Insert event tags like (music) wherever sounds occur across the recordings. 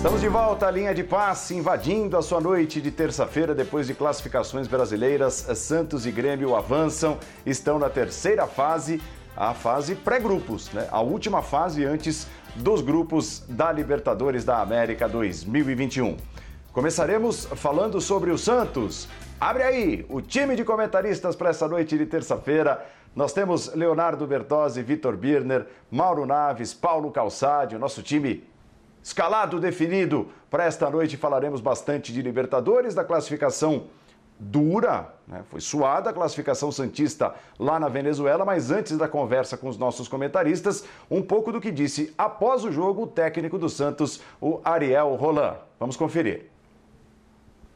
Estamos de volta à linha de passe, invadindo a sua noite de terça-feira, depois de classificações brasileiras. Santos e Grêmio avançam, estão na terceira fase, a fase pré-grupos, né? A última fase antes dos grupos da Libertadores da América 2021. Começaremos falando sobre o Santos. Abre aí o time de comentaristas para essa noite de terça-feira. Nós temos Leonardo Bertozzi, Vitor Birner, Mauro Naves, Paulo Calçade, o nosso time escalado definido para esta noite. Falaremos bastante de Libertadores, da classificação dura, né? foi suada a classificação Santista lá na Venezuela, mas antes da conversa com os nossos comentaristas, um pouco do que disse após o jogo o técnico do Santos, o Ariel Roland. Vamos conferir.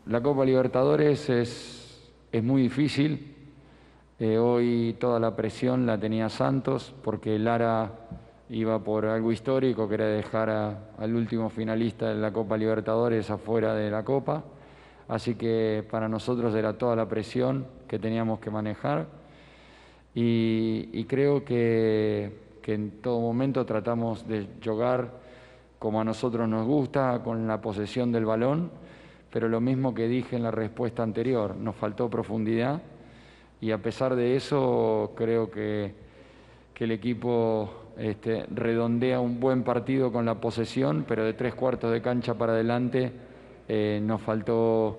La Copa Libertadores es, es muy difícil. Eh, hoy toda la presión la tenía Santos porque Lara iba por algo histórico, que era dejar al último finalista de la Copa Libertadores afuera de la Copa. Así que para nosotros era toda la presión que teníamos que manejar. Y, creo que, en todo momento tratamos de jugar como a nosotros nos gusta, con la posesión del balón pero lo mismo que dije en la respuesta anterior, nos faltó profundidad y a pesar de eso creo que el equipo este, redondea un buen partido con la posesión, pero de tres cuartos de cancha para adelante eh, nos faltó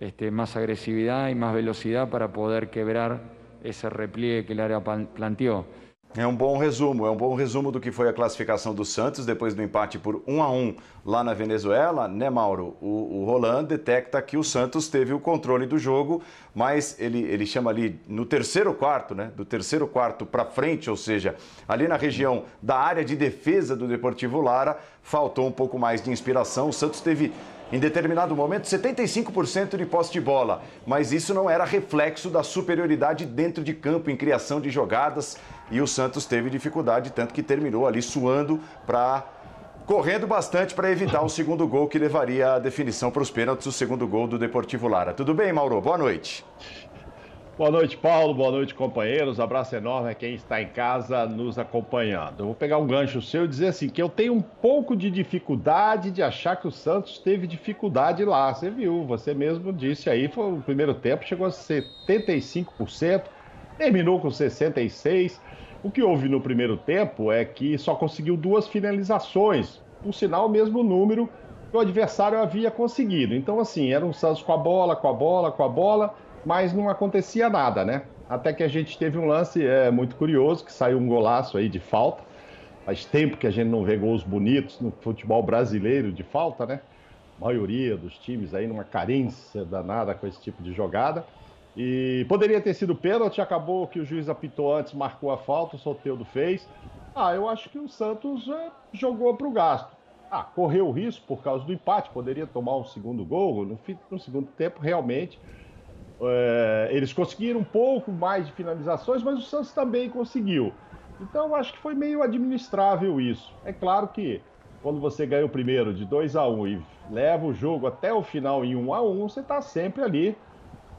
este, más agresividad y más velocidad para poder quebrar ese repliegue que el área planteó. É um bom resumo, é um bom resumo do que foi a classificação do Santos depois do empate por 1 a 1 lá na Venezuela, né, Mauro? O, o Roland detecta que o Santos teve o controle do jogo, mas ele, ele chama ali no terceiro quarto, né? Do terceiro quarto para frente, ou seja, ali na região da área de defesa do Deportivo Lara, faltou um pouco mais de inspiração. O Santos teve em determinado momento 75% de posse de bola, mas isso não era reflexo da superioridade dentro de campo em criação de jogadas e o Santos teve dificuldade, tanto que terminou ali suando para correndo bastante para evitar o segundo gol que levaria a definição para os pênaltis, o segundo gol do Deportivo Lara. Tudo bem, Mauro? Boa noite. Boa noite, Paulo. Boa noite, companheiros. Abraço enorme a quem está em casa nos acompanhando. Eu vou pegar um gancho seu e dizer assim que eu tenho um pouco de dificuldade de achar que o Santos teve dificuldade lá. Você viu, você mesmo disse aí, foi o primeiro tempo chegou a 75%, terminou com 66%. O que houve no primeiro tempo é que só conseguiu duas finalizações, por sinal, o mesmo número que o adversário havia conseguido. Então, assim, era um Santos com a bola, com a bola, com a bola mas não acontecia nada, né? Até que a gente teve um lance é, muito curioso, que saiu um golaço aí de falta. Faz tempo que a gente não vê gols bonitos no futebol brasileiro de falta, né? A maioria dos times aí numa carência danada com esse tipo de jogada. E poderia ter sido pênalti, acabou que o juiz apitou antes, marcou a falta, o Soteudo fez. Ah, eu acho que o Santos é, jogou para o gasto. Ah, correu o risco por causa do empate, poderia tomar um segundo gol. No, no segundo tempo, realmente, é, eles conseguiram um pouco mais de finalizações, mas o Santos também conseguiu. Então acho que foi meio administrável isso. É claro que quando você ganha o primeiro de 2 a 1 um e leva o jogo até o final em 1 um a 1 um, você está sempre ali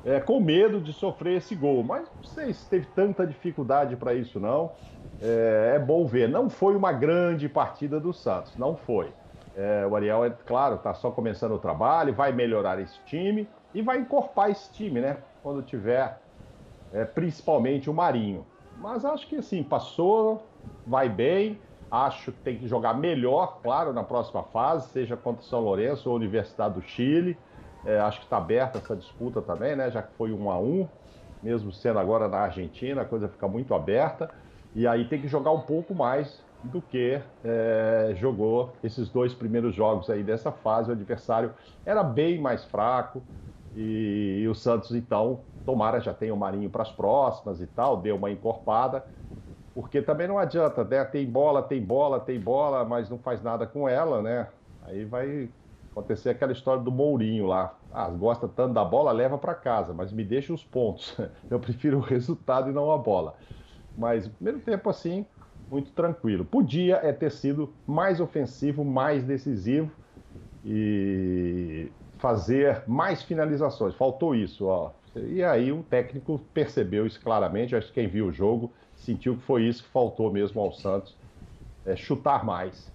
é, com medo de sofrer esse gol. Mas não sei se teve tanta dificuldade para isso, não. É, é, bom ver. Não foi uma grande partida do Santos, não foi. É, o Ariel, é claro, está só começando o trabalho, vai melhorar esse time e vai encorpar esse time, né? Quando tiver, é, principalmente o Marinho. Mas acho que assim, passou, vai bem. Acho que tem que jogar melhor, claro, na próxima fase, seja contra o São Lourenço ou Universidade do Chile. É, acho que está aberta essa disputa também, né? Já que foi um a um, mesmo sendo agora na Argentina, a coisa fica muito aberta. E aí tem que jogar um pouco mais do que é, jogou esses dois primeiros jogos aí dessa fase. O adversário era bem mais fraco, e, e o Santos, então, tomara já tenha o Marinho para as próximas e tal, deu uma encorpada, porque também não adianta, né? Tem bola, tem bola, tem bola, mas não faz nada com ela, né? Aí vai acontecer aquela história do Mourinho lá. Ah, gosta tanto da bola, leva para casa, mas me deixa os pontos. (laughs) Eu prefiro o resultado e não a bola. Mas primeiro tempo assim, muito tranquilo. Podia é ter sido mais ofensivo, mais decisivo. E fazer mais finalizações. Faltou isso, ó. E aí o técnico percebeu isso claramente. Acho que quem viu o jogo sentiu que foi isso que faltou mesmo ao Santos, é, chutar mais.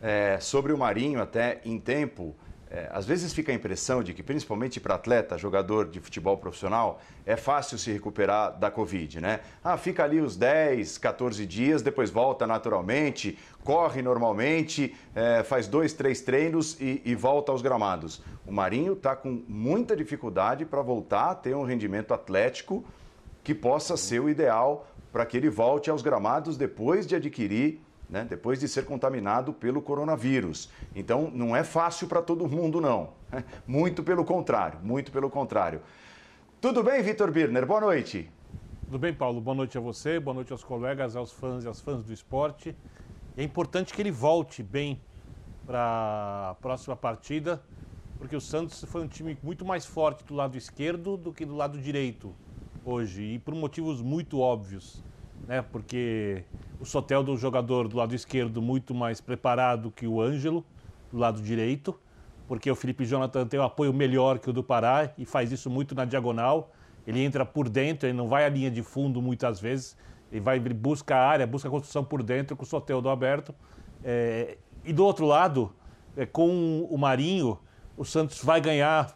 é, sobre o Marinho até em tempo. É, às vezes fica a impressão de que, principalmente para atleta, jogador de futebol profissional, é fácil se recuperar da Covid, né? Ah, fica ali os 10, 14 dias, depois volta naturalmente, corre normalmente, é, faz dois, três treinos e, e volta aos gramados. O Marinho está com muita dificuldade para voltar a ter um rendimento atlético que possa ser o ideal para que ele volte aos gramados depois de adquirir né, depois de ser contaminado pelo coronavírus. Então, não é fácil para todo mundo, não. (laughs) Muito pelo contrário, muito pelo contrário. Tudo bem, Vitor Birner? Boa noite. Tudo bem, Paulo? Boa noite a você, boa noite aos colegas, aos fãs e às fãs do esporte. É importante que ele volte bem para a próxima partida, porque o Santos foi um time muito mais forte do lado esquerdo do que do lado direito hoje, e por motivos muito óbvios né? Porque o Sotel do jogador do lado esquerdo muito mais preparado que o Ângelo do lado direito, porque o Felipe Jonathan tem um apoio melhor que o do Pará e faz isso muito na diagonal. Ele entra por dentro, ele não vai à linha de fundo muitas vezes, ele vai ele busca a área, busca a construção por dentro com o Sotel do aberto. É, e do outro lado, é, com o Marinho, o Santos vai ganhar,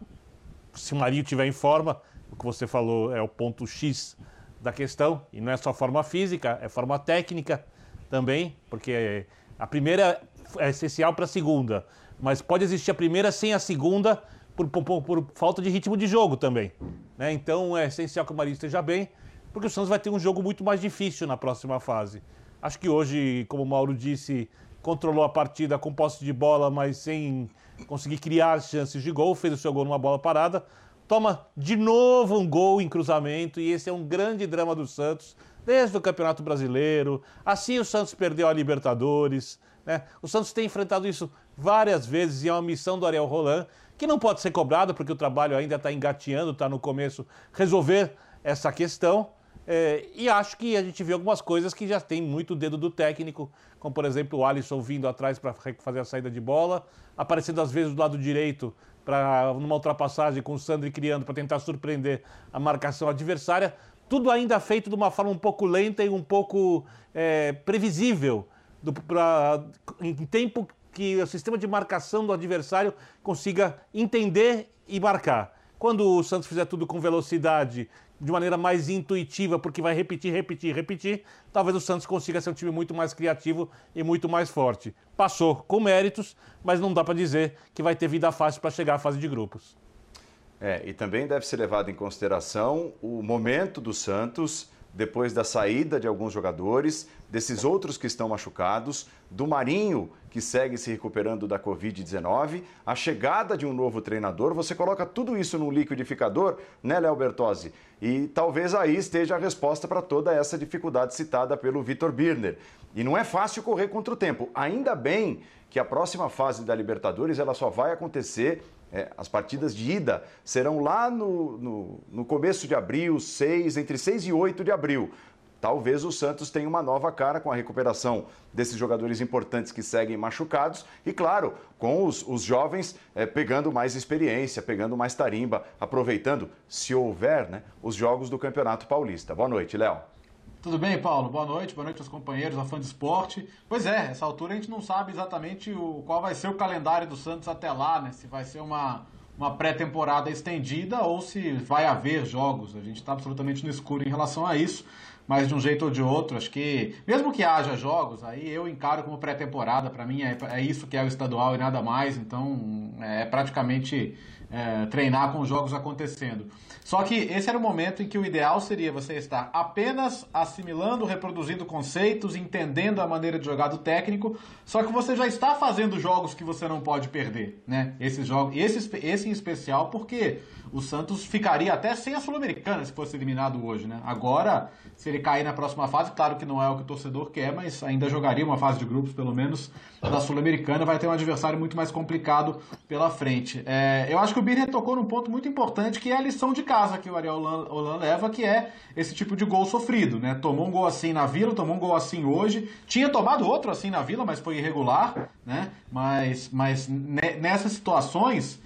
se o Marinho estiver em forma, o que você falou é o ponto X da questão. E não é só forma física, é forma técnica também, porque a primeira é essencial para a segunda. Mas pode existir a primeira sem a segunda por, por, por falta de ritmo de jogo também. Né? Então é essencial que o Marinho esteja bem, porque o Santos vai ter um jogo muito mais difícil na próxima fase. Acho que hoje, como o Mauro disse, controlou a partida com posse de bola, mas sem conseguir criar chances de gol, fez o seu gol numa bola parada toma de novo um gol em cruzamento e esse é um grande drama do Santos desde o Campeonato Brasileiro. Assim o Santos perdeu a Libertadores. Né? O Santos tem enfrentado isso várias vezes e é uma missão do Ariel Roland que não pode ser cobrada porque o trabalho ainda está engateando, está no começo, resolver essa questão. É, e acho que a gente vê algumas coisas que já tem muito dedo do técnico, como por exemplo o Alisson vindo atrás para fazer a saída de bola, aparecendo às vezes do lado direito para numa ultrapassagem com o Sandri criando para tentar surpreender a marcação adversária. Tudo ainda feito de uma forma um pouco lenta e um pouco é, previsível, do, pra, em tempo que o sistema de marcação do adversário consiga entender e marcar. Quando o Santos fizer tudo com velocidade, de maneira mais intuitiva, porque vai repetir, repetir, repetir, talvez o Santos consiga ser um time muito mais criativo e muito mais forte. Passou com méritos, mas não dá para dizer que vai ter vida fácil para chegar à fase de grupos. É, e também deve ser levado em consideração o momento do Santos depois da saída de alguns jogadores, desses outros que estão machucados, do Marinho, que segue se recuperando da Covid-19, a chegada de um novo treinador, você coloca tudo isso num liquidificador, né, Léo Bertozzi? E talvez aí esteja a resposta para toda essa dificuldade citada pelo Vitor Birner. E não é fácil correr contra o tempo. Ainda bem que a próxima fase da Libertadores ela só vai acontecer é, as partidas de ida serão lá no, no, no, começo de abril, 6, entre 6 e 8 de abril. Talvez o Santos tenha uma nova cara com a recuperação desses jogadores importantes que seguem machucados e, claro, com os, os jovens é, pegando mais experiência, pegando mais tarimba, aproveitando, se houver, né, os jogos do Campeonato Paulista. Boa noite, Léo. Tudo bem, Paulo? Boa noite, boa noite aos companheiros, a fã de esporte. Pois é, essa altura a gente não sabe exatamente o, qual vai ser o calendário do Santos até lá, né? Se vai ser uma, uma pré-temporada estendida ou se vai haver jogos. A gente está absolutamente no escuro em relação a isso, mas de um jeito ou de outro, acho que, mesmo que haja jogos, aí eu encaro como pré-temporada. Para mim é, é isso que é o estadual e nada mais, então é praticamente é, treinar com os jogos acontecendo. Só que esse era o momento em que o ideal seria você estar apenas assimilando, reproduzindo conceitos, entendendo a maneira de jogar do técnico, só que você já está fazendo jogos que você não pode perder, né? Esses jogos, esse, esse em especial porque o Santos ficaria até sem a Sul-Americana se fosse eliminado hoje, né? Agora, se ele cair na próxima fase, claro que não é o que o torcedor quer, mas ainda jogaria uma fase de grupos, pelo menos, da Sul-Americana, vai ter um adversário muito mais complicado pela frente. É, eu acho que o Birner tocou num ponto muito importante, que é a lição de casa que o Ariel Holan leva, que é esse tipo de gol sofrido, né? Tomou um gol assim na Vila, tomou um gol assim hoje, tinha tomado outro assim na Vila, mas foi irregular, né? Mas, mas nessas situações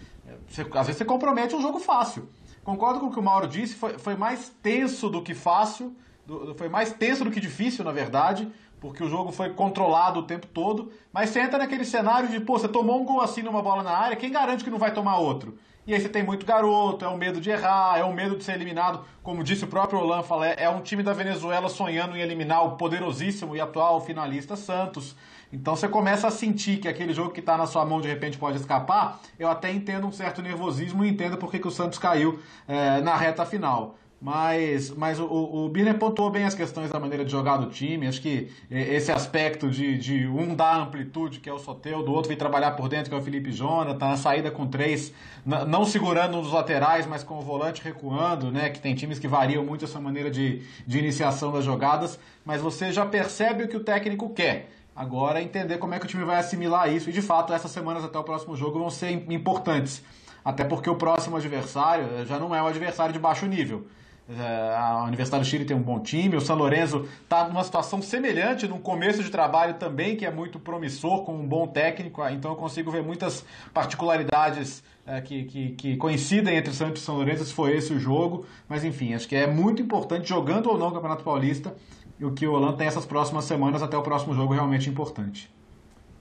você, às vezes você compromete um jogo fácil. Concordo com o que o Mauro disse, foi, foi mais tenso do que fácil, do, foi mais tenso do que difícil, na verdade, porque o jogo foi controlado o tempo todo, mas você entra naquele cenário de, pô, você tomou um gol assim numa bola na área, quem garante que não vai tomar outro? E aí você tem muito garoto, é o medo de errar, é o medo de ser eliminado. Como disse o próprio Olan, fala, é, um time da Venezuela sonhando em eliminar o poderosíssimo e atual finalista Santos. Então você começa a sentir que aquele jogo que está na sua mão de repente pode escapar. Eu até entendo um certo nervosismo e entendo por que, que o Santos caiu é, na reta final. Mas, mas o, o Birner pontuou bem as questões da maneira de jogar do time. Acho que é, esse aspecto de, de um dar amplitude, que é o Soteu, do outro vir trabalhar por dentro, que é o Felipe Jonathan, a saída com três, não segurando nos laterais, mas com o volante recuando, né? Que tem times que variam muito essa maneira de, de iniciação das jogadas. Mas você já percebe o que o técnico quer. Agora entender como é que o time vai assimilar isso. E de fato, essas semanas até o próximo jogo vão ser importantes. Até porque o próximo adversário eh, já não é um adversário de baixo nível. É, a Universidade do Chile tem um bom time, o São Lourenço está numa situação semelhante, num começo de trabalho também, que é muito promissor, com um bom técnico, ah, então eu consigo ver muitas particularidades é, que, que, que, coincidem entre Santos e São Lourenço, se foi esse o jogo, mas enfim, acho que é muito importante, jogando ou não o Campeonato Paulista, o que o Holanda tem essas próximas semanas até o próximo jogo realmente importante.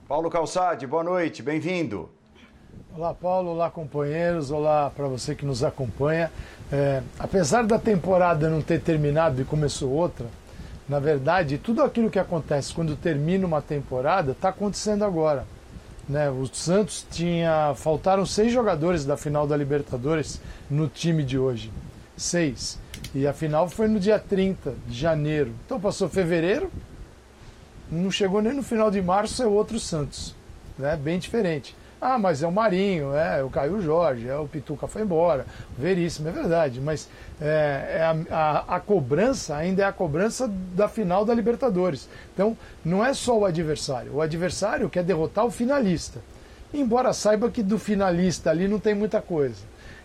Paulo Calçade, boa noite, bem-vindo. Olá, Paulo. Olá, companheiros. Olá para você que nos acompanha. É, apesar da temporada não ter terminado e começou outra, na verdade, tudo aquilo que acontece quando termina uma temporada está acontecendo agora. Né? O Santos tinha. Faltaram seis jogadores da final da Libertadores no time de hoje. Seis. E a final foi no dia 30 de janeiro. Então passou fevereiro, não chegou nem no final de março, é outro Santos. Né? Bem diferente. Ah, mas é o Marinho, é, o Caio Jorge, é o Pituca foi embora, Veríssimo, é verdade, mas é, é a, a, a, cobrança ainda é a cobrança da final da Libertadores. Então, não é só o adversário, o adversário quer derrotar o finalista. Embora saiba que do finalista ali não tem muita coisa.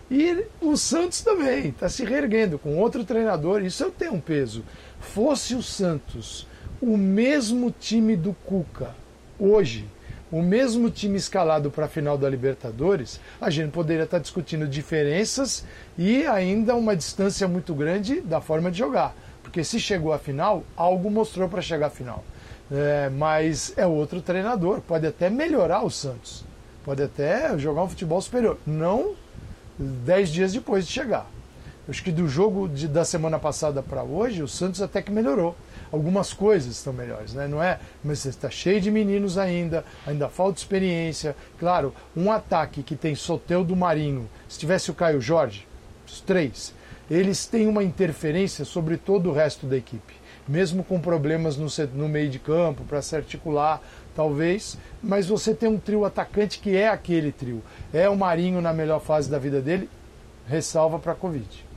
E o Santos também está se reerguendo com outro treinador, isso eu tenho um peso. Fosse o Santos o mesmo time do Cuca hoje, o mesmo time escalado para a final da Libertadores, a gente poderia estar discutindo diferenças e ainda uma distância muito grande da forma de jogar. Porque se chegou à final, algo mostrou para chegar à final. É, mas é outro treinador, pode até melhorar o Santos, pode até jogar um futebol superior. Não dez dias depois de chegar. Eu acho que do jogo de, da semana passada para hoje, o Santos até que melhorou algumas coisas estão melhores, né? Não é, mas está cheio de meninos ainda, ainda falta experiência. Claro, um ataque que tem Soteu do Marinho, se tivesse o Caio Jorge, os três, eles têm uma interferência sobre todo o resto da equipe, mesmo com problemas no, no meio de campo para se articular, talvez, mas você tem um trio atacante que é aquele trio. É o Marinho na melhor fase da vida dele, ressalva para a Covid.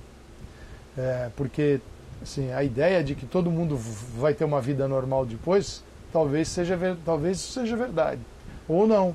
É, porque Assim, a ideia de que todo mundo vai ter uma vida normal depois, talvez seja talvez isso seja verdade. Ou não.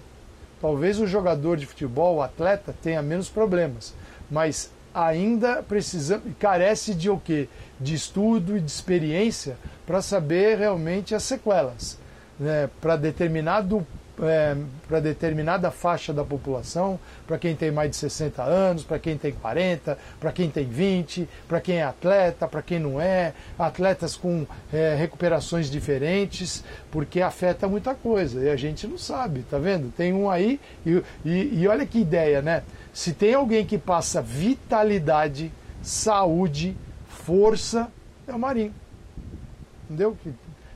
Talvez o jogador de futebol, o atleta, tenha menos problemas, mas ainda precisa carece de o quê? De estudo e de experiência para saber realmente as sequelas. Né? Para determinado é, para determinada faixa da população, para quem tem mais de 60 anos, para quem tem 40, para quem tem 20, para quem é atleta, para quem não é, atletas com é, recuperações diferentes, porque afeta muita coisa e a gente não sabe, tá vendo? Tem um aí e, e, e olha que ideia, né? Se tem alguém que passa vitalidade, saúde, força, é o Marinho. Entendeu? Que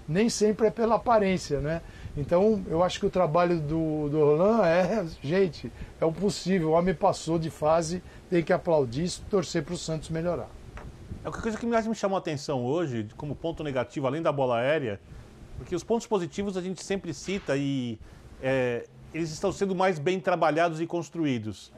nem sempre é pela aparência, né? Então, eu acho que o trabalho do, do Roland é, gente, é o possível. O homem passou de fase, tem que aplaudir e torcer para o Santos melhorar. É a coisa que mais me chamou a atenção hoje, como ponto negativo, além da bola aérea, porque os pontos positivos a gente sempre cita e é, eles estão sendo mais bem trabalhados e construídos.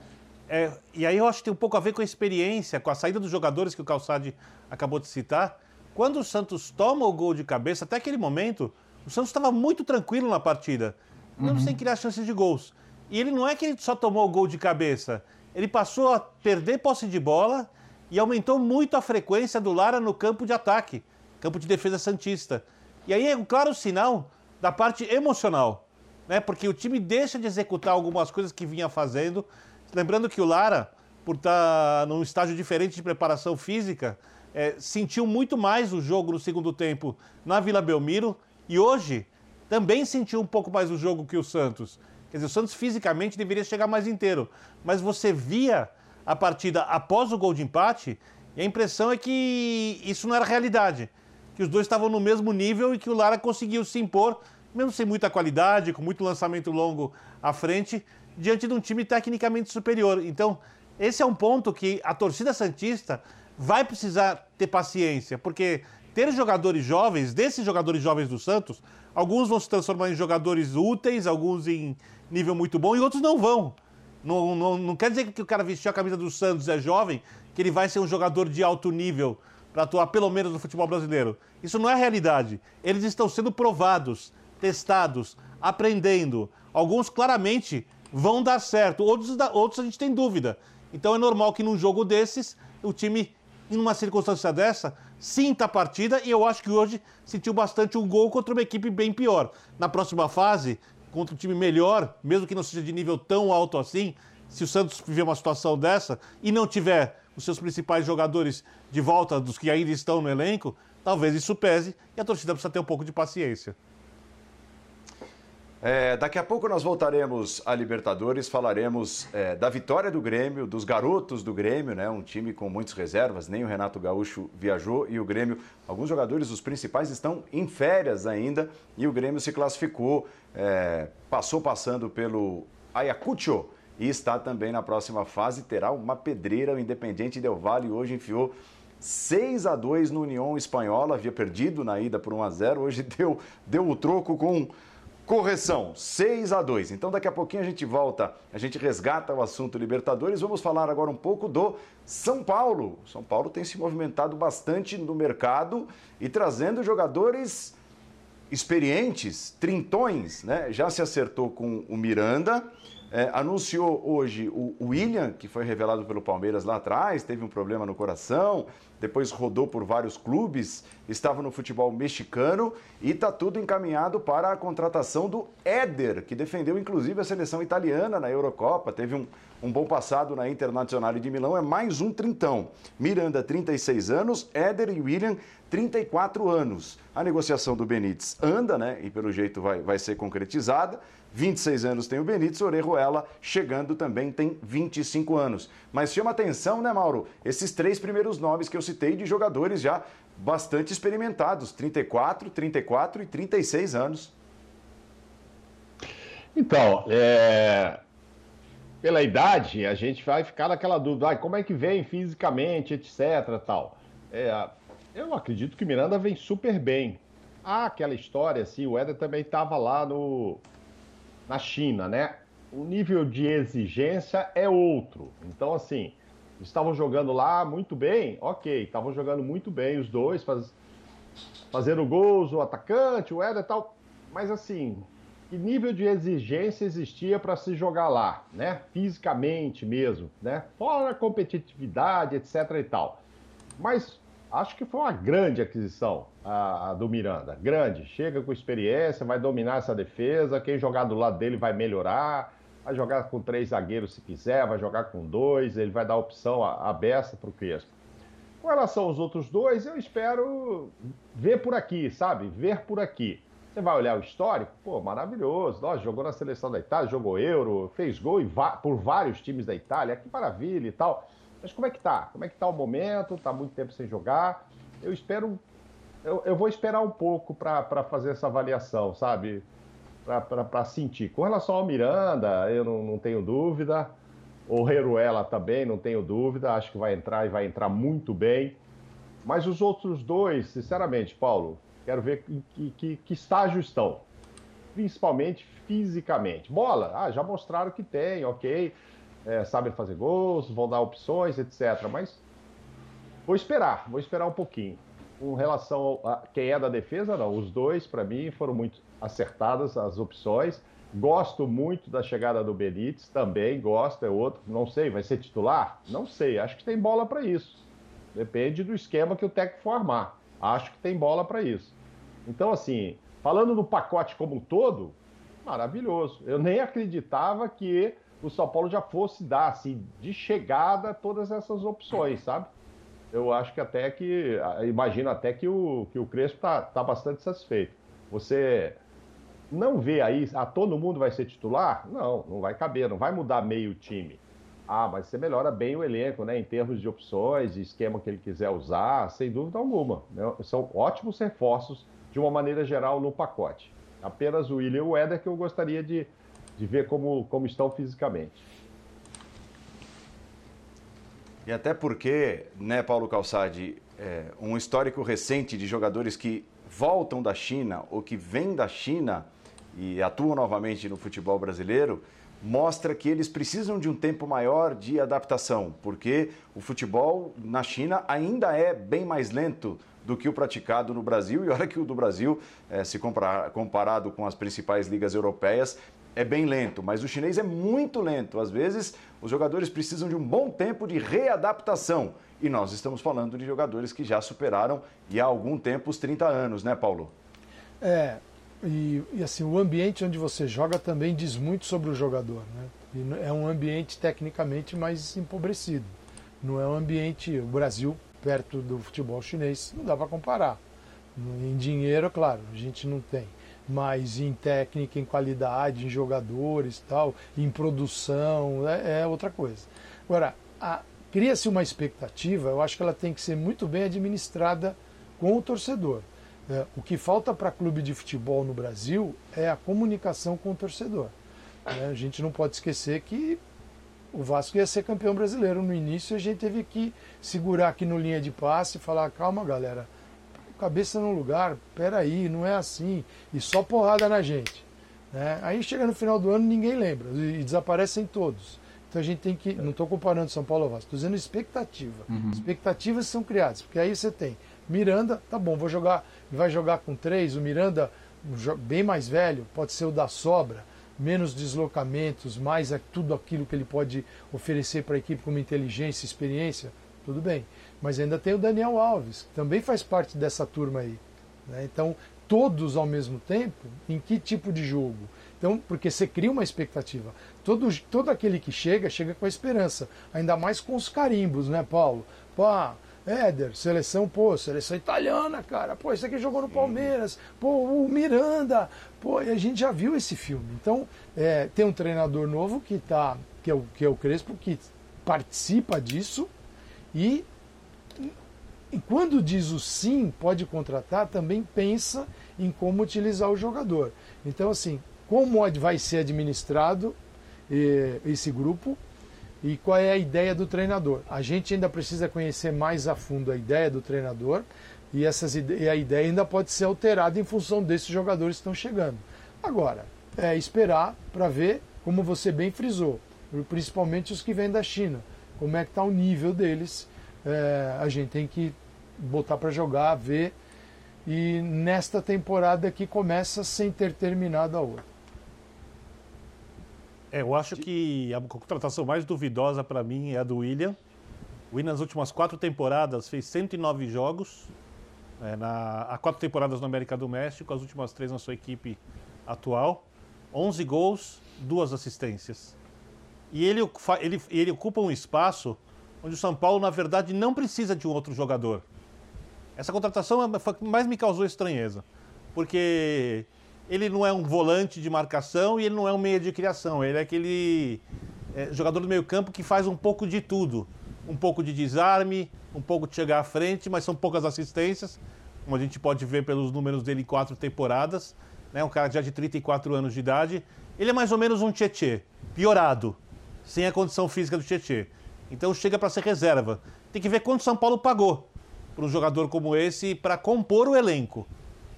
É, e aí eu acho que tem um pouco a ver com a experiência, com a saída dos jogadores que o Calçade acabou de citar. Quando o Santos toma o gol de cabeça, até aquele momento, o Santos estava muito tranquilo na partida, não uhum. sem criar chances de gols. E ele não é que ele só tomou o gol de cabeça, ele passou a perder posse de bola e aumentou muito a frequência do Lara no campo de ataque, campo de defesa santista. E aí é um claro sinal da parte emocional, né? Porque o time deixa de executar algumas coisas que vinha fazendo, lembrando que o Lara, por estar tá num estágio diferente de preparação física, é, sentiu muito mais o jogo no segundo tempo na Vila Belmiro E hoje também sentiu um pouco mais o jogo que o Santos. Quer dizer, o Santos fisicamente deveria chegar mais inteiro. Mas você via a partida após o gol de empate e a impressão é que isso não era realidade. Que os dois estavam no mesmo nível e que o Lara conseguiu se impor, mesmo sem muita qualidade, com muito lançamento longo à frente, diante de um time tecnicamente superior. Então, esse é um ponto que a torcida Santista vai precisar ter paciência, porque ter jogadores jovens, desses jogadores jovens do Santos, alguns vão se transformar em jogadores úteis, alguns em nível muito bom e outros não vão. Não, não, não quer dizer que o cara vestiu a camisa do Santos é jovem, que ele vai ser um jogador de alto nível para atuar pelo menos no futebol brasileiro. Isso não é realidade. Eles estão sendo provados, testados, aprendendo. Alguns claramente vão dar certo, outros, outros a gente tem dúvida. Então é normal que num jogo desses, o time, em uma circunstância dessa, sinta a partida e eu acho que hoje sentiu bastante um gol contra uma equipe bem pior. Na próxima fase, contra um time melhor, mesmo que não seja de nível tão alto assim, se o Santos viver uma situação dessa e não tiver os seus principais jogadores de volta dos que ainda estão no elenco, talvez isso pese e a torcida precisa ter um pouco de paciência. É, daqui a pouco nós voltaremos à Libertadores, falaremos é, da vitória do Grêmio, dos garotos do Grêmio, né? Um time com muitas reservas, nem o Renato Gaúcho viajou e o Grêmio, alguns jogadores, os principais, estão em férias ainda e o Grêmio se classificou, é, passou passando pelo Ayacucho e está também na próxima fase, terá uma pedreira, o Independiente Del Valle hoje enfiou 6 a 2 no União Espanhola, havia perdido na ida por 1 a 0, hoje (laughs) deu, deu o troco com Correção, 6 a 2. Então daqui a pouquinho a gente volta, a gente resgata o assunto Libertadores. Vamos falar agora um pouco do São Paulo. São Paulo tem se movimentado bastante no mercado e trazendo jogadores experientes, trintões, né? Já se acertou com o Miranda, é, anunciou hoje o William, que foi revelado pelo Palmeiras lá atrás, teve um problema no coração, depois rodou por vários clubes, estava no futebol mexicano e está tudo encaminhado para a contratação do Éder, que defendeu inclusive a seleção italiana na Eurocopa, teve um, um bom passado na Internacional de Milão, é mais um trintão. Miranda, 36 anos, Éder e William, 34 anos. A negociação do Benítez anda, né? E pelo jeito vai, vai ser concretizada. 26 anos tem o Benítez, Orejuela chegando também tem 25 anos. Mas chama atenção, né, Mauro? Esses três primeiros nomes que eu citei de jogadores já bastante experimentados, 34, 34 e 36 anos. Então, é... pela idade, a gente vai ficar naquela dúvida, ah, como é que vem fisicamente, etc, tal. É... Eu acredito que Miranda vem super bem. Ah, aquela história, assim, o Éder também estava lá no na China, né? O nível de exigência é outro. Então, assim, estavam jogando lá muito bem, ok, estavam jogando muito bem os dois, faz, fazendo gols, o atacante, o Éder e tal, mas assim, que nível de exigência existia para se jogar lá, né? Fisicamente mesmo, né? Fora a competitividade, etc e tal. Mas acho que foi uma grande aquisição a, a, do Miranda. Grande. Chega com experiência, vai dominar essa defesa. Quem jogar do lado dele vai melhorar. Vai jogar com três zagueiros se quiser, vai jogar com dois. Ele vai dar opção aberta para o Crespo. Com relação aos outros dois, eu espero ver por aqui, sabe? Ver por aqui. Você vai olhar o histórico, pô, maravilhoso. Nossa, jogou na seleção da Itália, jogou Euro, fez gol por vários times da Itália, que maravilha e tal. Mas como é que tá? Como é que tá o momento? Tá muito tempo sem jogar. Eu espero. Eu, eu vou esperar um pouco para fazer essa avaliação, sabe? Para sentir. Com relação ao Miranda, eu não, não tenho dúvida. O Heruela também, não tenho dúvida. Acho que vai entrar e vai entrar muito bem. Mas os outros dois, sinceramente, Paulo, quero ver que, que, que estágio estão. Principalmente fisicamente. Bola, ah, já mostraram que tem, ok é, sabem fazer gols, vão dar opções, etc. Mas vou esperar, vou esperar um pouquinho. Com relação a quem é da defesa, não. Os dois, para mim, foram muito acertadas as opções. Gosto muito da chegada do Benítez, também gosto, é outro. Não sei, vai ser titular? Não sei, acho que tem bola para isso. Depende do esquema que o técnico for armar. Acho que tem bola para isso. Então, assim, falando do pacote como um todo, maravilhoso. Eu nem acreditava que o São Paulo já fosse dar, assim, de chegada todas essas opções, sabe? Eu acho que até que, imagino até que o, que o Crespo está tá bastante satisfeito. Você não vê aí, ah, todo mundo vai ser titular? Não, não vai caber, não vai mudar meio time. Ah, mas você melhora bem o elenco, né? Em termos de opções, de esquema que ele quiser usar, sem dúvida alguma. Né? São ótimos reforços, de uma maneira geral, no pacote. Apenas o William o Éder que eu gostaria de, de ver como, como estão fisicamente. E até porque, né, Paulo Calçade, é, um histórico recente de jogadores que voltam da China ou que vêm da China e atuam novamente no futebol brasileiro, mostra que eles precisam de um tempo maior de adaptação, porque o futebol na China ainda é bem mais lento do que o praticado no Brasil, e olha que o do Brasil, é, se comparado com as principais ligas europeias, é bem lento, mas o chinês é muito lento. Às vezes, os jogadores precisam de um bom tempo de readaptação. E nós estamos falando de jogadores que já superaram e há algum tempo os 30 anos, né, Paulo? É, e, e, assim, o ambiente onde você joga também diz muito sobre o jogador. Né? é um ambiente tecnicamente mais empobrecido. Não é um ambiente. O Brasil, perto do futebol chinês, não dá para comparar. Em dinheiro, claro, a gente não tem. Mas em técnica, em qualidade, em jogadores tal, em produção, é, é outra coisa. Agora, cria-se uma expectativa, eu acho que ela tem que ser muito bem administrada com o torcedor. É, o que falta para clube de futebol no Brasil é a comunicação com o torcedor. É, a gente não pode esquecer que o Vasco ia ser campeão brasileiro no início, a gente teve que segurar aqui no linha de passe e falar: calma, galera, cabeça no lugar, peraí, não é assim, e só porrada na gente. Né? Aí chega no final do ano ninguém lembra e desaparecem todos. Então a gente tem que. Não estou comparando São Paulo ao Vasco, estou dizendo expectativa. Uhum. Expectativas são criadas, porque aí você tem Miranda, tá bom, vou jogar vai jogar com três, o Miranda bem mais velho, pode ser o da sobra, menos deslocamentos, mais tudo aquilo que ele pode oferecer para a equipe como inteligência, experiência, tudo bem. Mas ainda tem o Daniel Alves, que também faz parte dessa turma aí. Né? Então, todos ao mesmo tempo, em que tipo de jogo? Então, porque você cria uma expectativa. Todo, todo aquele que chega, chega com a esperança. Ainda mais com os carimbos, né, Paulo? Pô, Éder, seleção, pô, seleção italiana, cara. Pô, esse aqui jogou no Palmeiras. Pô, o Miranda. Pô, e a gente já viu esse filme. Então, é, tem um treinador novo que tá, que é o, que é o Crespo, que participa disso e, e quando diz o sim, pode contratar, também pensa em como utilizar o jogador. Então, assim, como vai ser administrado eh, esse grupo, e qual é a ideia do treinador. A gente ainda precisa conhecer mais a fundo a ideia do treinador e, essas, e a ideia ainda pode ser alterada em função desses jogadores que estão chegando. Agora, é esperar para ver, como você bem frisou, principalmente os que vêm da China, como é que está o nível deles. É, a gente tem que botar para jogar, ver. E nesta temporada que começa sem ter terminado a outra. É, eu acho que a contratação mais duvidosa para mim é a do William. O William, nas últimas quatro temporadas, fez 109 jogos. É, na, há quatro temporadas no América do México, as últimas três na sua equipe atual. 11 gols, duas assistências. E ele, ele, ele ocupa um espaço onde o São Paulo, na verdade, não precisa de um outro jogador. Essa contratação é, mais me causou estranheza. Porque ele não é um volante de marcação e ele não é um meia de criação. Ele é aquele é, jogador do meio campo que faz um pouco de tudo. Um pouco de desarme, um pouco de chegar à frente, mas são poucas assistências, como a gente pode ver pelos números dele em quatro temporadas. Né? Um cara já de 34 anos de idade. Ele é mais ou menos um Tietê, piorado, sem a condição física do Tietê. Então chega para ser reserva. Tem que ver quanto São Paulo pagou para um jogador como esse para compor o elenco.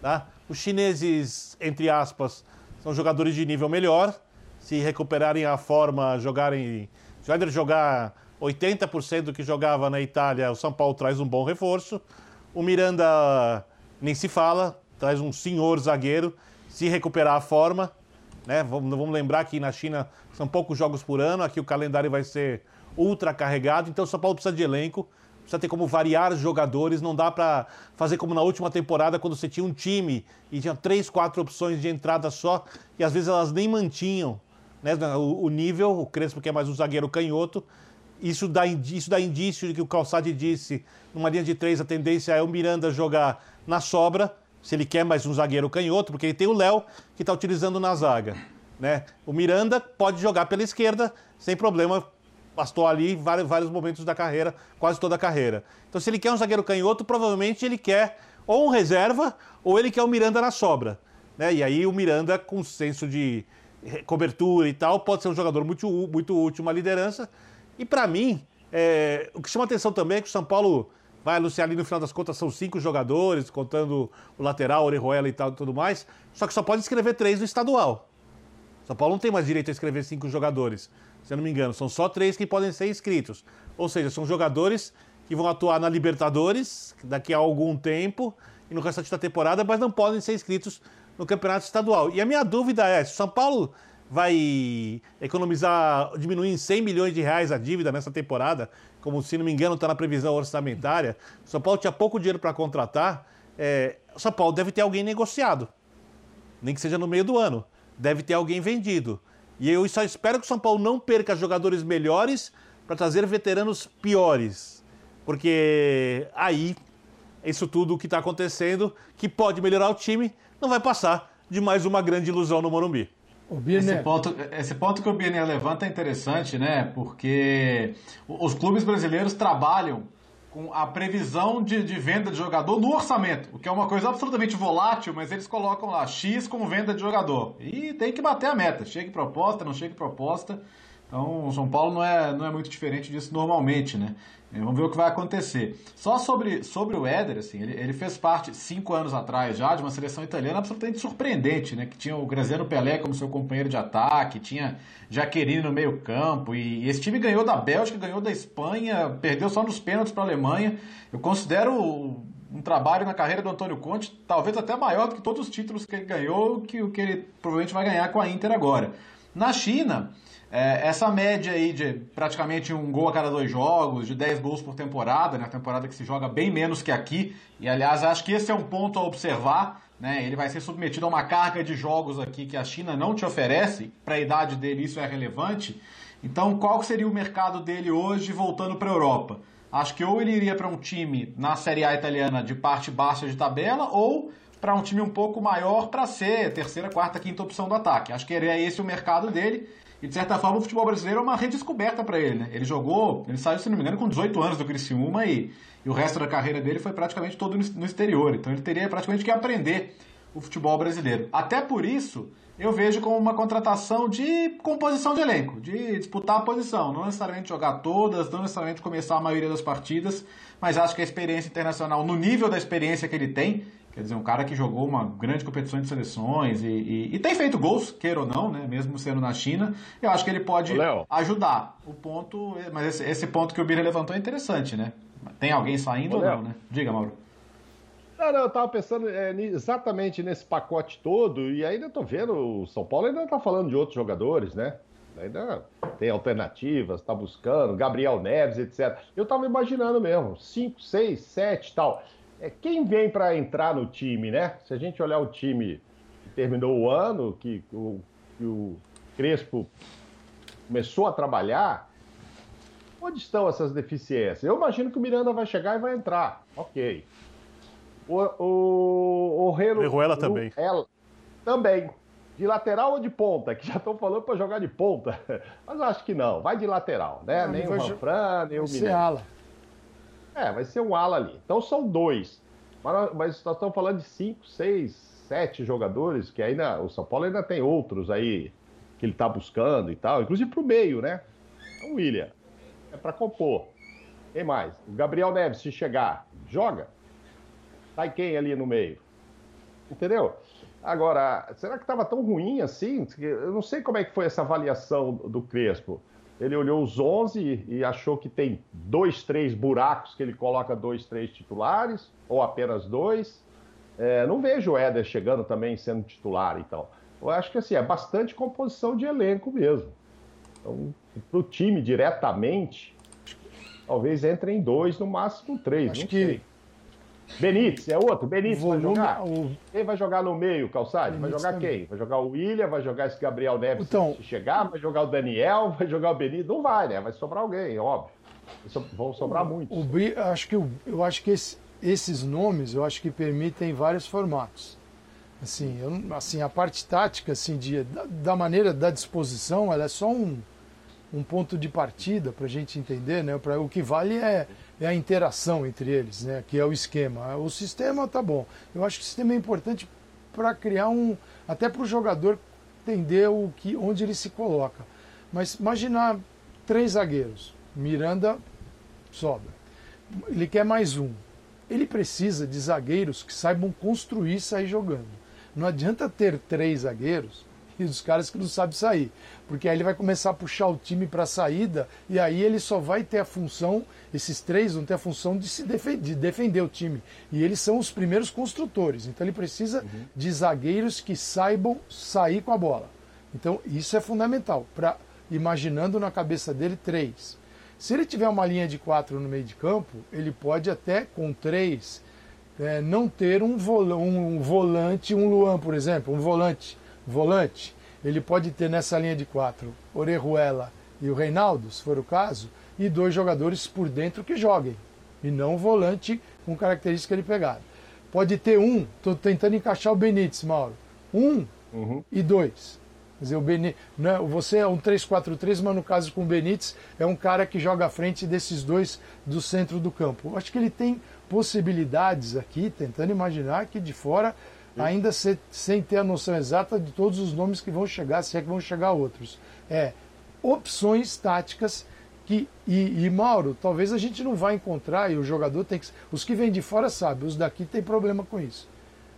Tá? Os chineses, entre aspas, são jogadores de nível melhor. Se recuperarem a forma, jogarem. Se o jogar 80% do que jogava na Itália, o São Paulo traz um bom reforço. O Miranda nem se fala, traz um senhor zagueiro. Se recuperar a forma, né? Vamos, vamos lembrar que na China são poucos jogos por ano, aqui o calendário vai ser ultra carregado, então o São Paulo precisa de elenco precisa ter como variar jogadores, não dá para fazer como na última temporada, quando você tinha um time e tinha três, quatro opções de entrada só, e às vezes elas nem mantinham né, o, o nível, o Crespo que é mais um zagueiro canhoto, isso dá, isso dá indício de que o Calçade disse, numa linha de três, a tendência é o Miranda jogar na sobra se ele quer mais um zagueiro canhoto, porque ele tem o Léo que está utilizando na zaga. Né? O Miranda pode jogar pela esquerda sem problema, bastou ali vários, vários momentos da carreira, quase toda a carreira. Então, se ele quer um zagueiro canhoto, provavelmente ele quer ou um reserva ou ele quer o Miranda na sobra. Né? E aí o Miranda, com senso de cobertura e tal, pode ser um jogador muito, muito útil, uma liderança. E para mim, é, o que chama atenção também é que o São Paulo vai anunciar ali no final das contas, são cinco jogadores, contando o lateral, Orejuela e tal tudo mais. Só que só pode escrever três no estadual. São Paulo não tem mais direito a escrever cinco jogadores, se eu não me engano. São só três que podem ser inscritos. Ou seja, são jogadores que vão atuar na Libertadores daqui a algum tempo e no restante da temporada, mas não podem ser inscritos no campeonato estadual. E a minha dúvida é: se o São Paulo vai economizar, diminuir em 100 milhões de reais a dívida nessa temporada, como se não me engano está na previsão orçamentária, o São Paulo tinha pouco dinheiro para contratar, é, o São Paulo deve ter alguém negociado, nem que seja no meio do ano, deve ter alguém vendido. E eu só espero que o São Paulo não perca jogadores melhores para trazer veteranos piores, porque aí isso tudo que está acontecendo, que pode melhorar o time, não vai passar de mais uma grande ilusão no Morumbi. Esse ponto, esse ponto que o Birner levanta é interessante, né? Porque os clubes brasileiros trabalham com a previsão de, de, venda de jogador no orçamento, o que é uma coisa absolutamente volátil, mas eles colocam lá X como venda de jogador. E tem que bater a meta. Chega proposta, não chega proposta. Então o São Paulo não é, não é muito diferente disso normalmente, né? É, vamos ver o que vai acontecer. Só sobre, sobre o Éder, assim, ele, ele, fez parte, cinco anos atrás já, de uma seleção italiana absolutamente surpreendente, né? Que tinha o Graziano Pelé como seu companheiro de ataque, tinha Jaqueline no meio campo, e, e esse time ganhou da Bélgica, ganhou da Espanha, perdeu só nos pênaltis para a Alemanha. Eu considero um trabalho na carreira do Antônio Conte, talvez até maior do que todos os títulos que ele ganhou, que o que ele provavelmente vai ganhar com a Inter agora. Na China... É, essa média aí de praticamente um gol a cada dois jogos, de 10 gols por temporada, né? temporada que se joga bem menos que aqui. E aliás, acho que esse é um ponto a observar. Né? Ele vai ser submetido a uma carga de jogos aqui que a China não te oferece. Para a idade dele, isso é relevante. Então, qual seria o mercado dele hoje voltando para a Europa? Acho que ou ele iria para um time na Série A italiana de parte baixa de tabela, ou para um time um pouco maior para ser terceira, quarta, quinta opção do ataque. Acho que seria esse o mercado dele. E de certa forma o futebol brasileiro é uma redescoberta para ele, né? Ele jogou, ele saiu, se não me engano, com 18 anos do Criciúma e, e o resto da carreira dele foi praticamente todo no exterior. Então ele teria praticamente que aprender o futebol brasileiro. Até por isso, eu vejo como uma contratação de composição de elenco, de disputar a posição, não necessariamente jogar todas, não necessariamente começar a maioria das partidas, mas acho que a experiência internacional, no nível da experiência que ele tem, Quer dizer, um cara que jogou uma grande competição de seleções e, e, e, tem feito gols, queira ou não, né? Mesmo sendo na China, eu acho que ele pode ajudar. O ponto, mas esse, esse, ponto que o Bira levantou é interessante, né? Tem alguém saindo ou não, né? Diga, Mauro. Não, não, eu tava pensando é, exatamente nesse pacote todo, e ainda tô vendo, o São Paulo ainda tá falando de outros jogadores, né? Ainda tem alternativas, tá buscando, Gabriel Neves, etc. Eu tava imaginando mesmo, 5, 6, 7 tal é, quem vem para entrar no time, né? Se a gente olhar o time que terminou o ano, que o, que o Crespo começou a trabalhar, onde estão essas deficiências? Eu imagino que o Miranda vai chegar e vai entrar. Ok. O, o, o Reno. Orejuela também. Ela, também. De lateral ou de ponta? Que já estão falando para jogar de ponta. (laughs) Mas eu acho que não. Vai de lateral, né? Não, nem o Manfran, nem o Miranda. É, vai ser um ala ali. Então são dois. Mas, mas nós estamos falando de cinco, seis, sete jogadores, que ainda o São Paulo ainda tem outros aí que ele está buscando e tal, inclusive para o meio, né? Então, William, é para compor. Quem mais? O Gabriel Neves, se chegar, joga. Sai quem ali no meio? Entendeu? Agora, será que estava tão ruim assim? Eu não sei como é que foi essa avaliação do Crespo. Ele olhou os 11 e achou que tem dois, três buracos que ele coloca dois, três titulares, ou apenas dois. É, não vejo o Éder chegando também sendo titular, então. Eu acho que assim, é bastante composição de elenco mesmo. Então, para o time diretamente, talvez entre em dois, no máximo três. Acho que sei. Benítez é outro. Benítez vai jogar. O... Quem vai jogar no meio, Calçade? Vai jogar também. quem? Vai jogar o William, vai jogar esse Gabriel Neves então... se chegar, vai jogar o Daniel, (laughs) vai jogar o Benítez. Não vai, né? Vai sobrar alguém, óbvio. Vão sobrar muitos. O, acho que, eu acho que esse, esses nomes eu acho que permitem vários formatos. Assim, eu, assim a parte tática assim, de, da, da, maneira da disposição, ela é só um, um ponto de partida para a gente entender. Né? Pra, o que vale é, é a interação entre eles, né? que é o esquema. O sistema tá bom. Eu acho que o sistema é importante para criar um. até para o jogador entender o que, onde ele se coloca. Mas imaginar três zagueiros. Miranda sobra. Ele quer mais um. Ele precisa de zagueiros que saibam construir e sair jogando. Não adianta ter três zagueiros e os caras que não sabem sair. Porque aí ele vai começar a puxar o time para a saída e aí ele só vai ter a função, esses três vão ter a função de se defender, de defender o time. E eles são os primeiros construtores. Então ele precisa uhum. de zagueiros que saibam sair com a bola. Então isso é fundamental. Para imaginando na cabeça dele três. Se ele tiver uma linha de quatro no meio de campo, ele pode até com três é, não ter um, um volante, um Luan, por exemplo, um volante, volante. Ele pode ter nessa linha de quatro Orejuela e o Reinaldo, se for o caso, e dois jogadores por dentro que joguem, e não um volante com característica de pegada. Pode ter um, estou tentando encaixar o Benítez, Mauro. Um uhum. e dois. Quer dizer, o né, você é um 3-4-3, mas no caso com o Benítez, é um cara que joga à frente desses dois do centro do campo. Eu acho que ele tem possibilidades aqui, tentando imaginar que de fora, ainda se, sem ter a noção exata de todos os nomes que vão chegar, se é que vão chegar outros. É opções táticas que. E, e Mauro, talvez a gente não vá encontrar, e o jogador tem que. Os que vêm de fora sabem, os daqui tem problema com isso.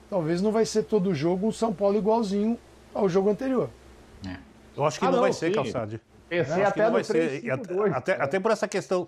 Talvez não vai ser todo jogo um São Paulo igualzinho ao jogo anterior. É. Eu acho que ah, não, não, vai ser, Calçade. Pensei até no vai 3, ser. 5, 2, até, até por essa questão.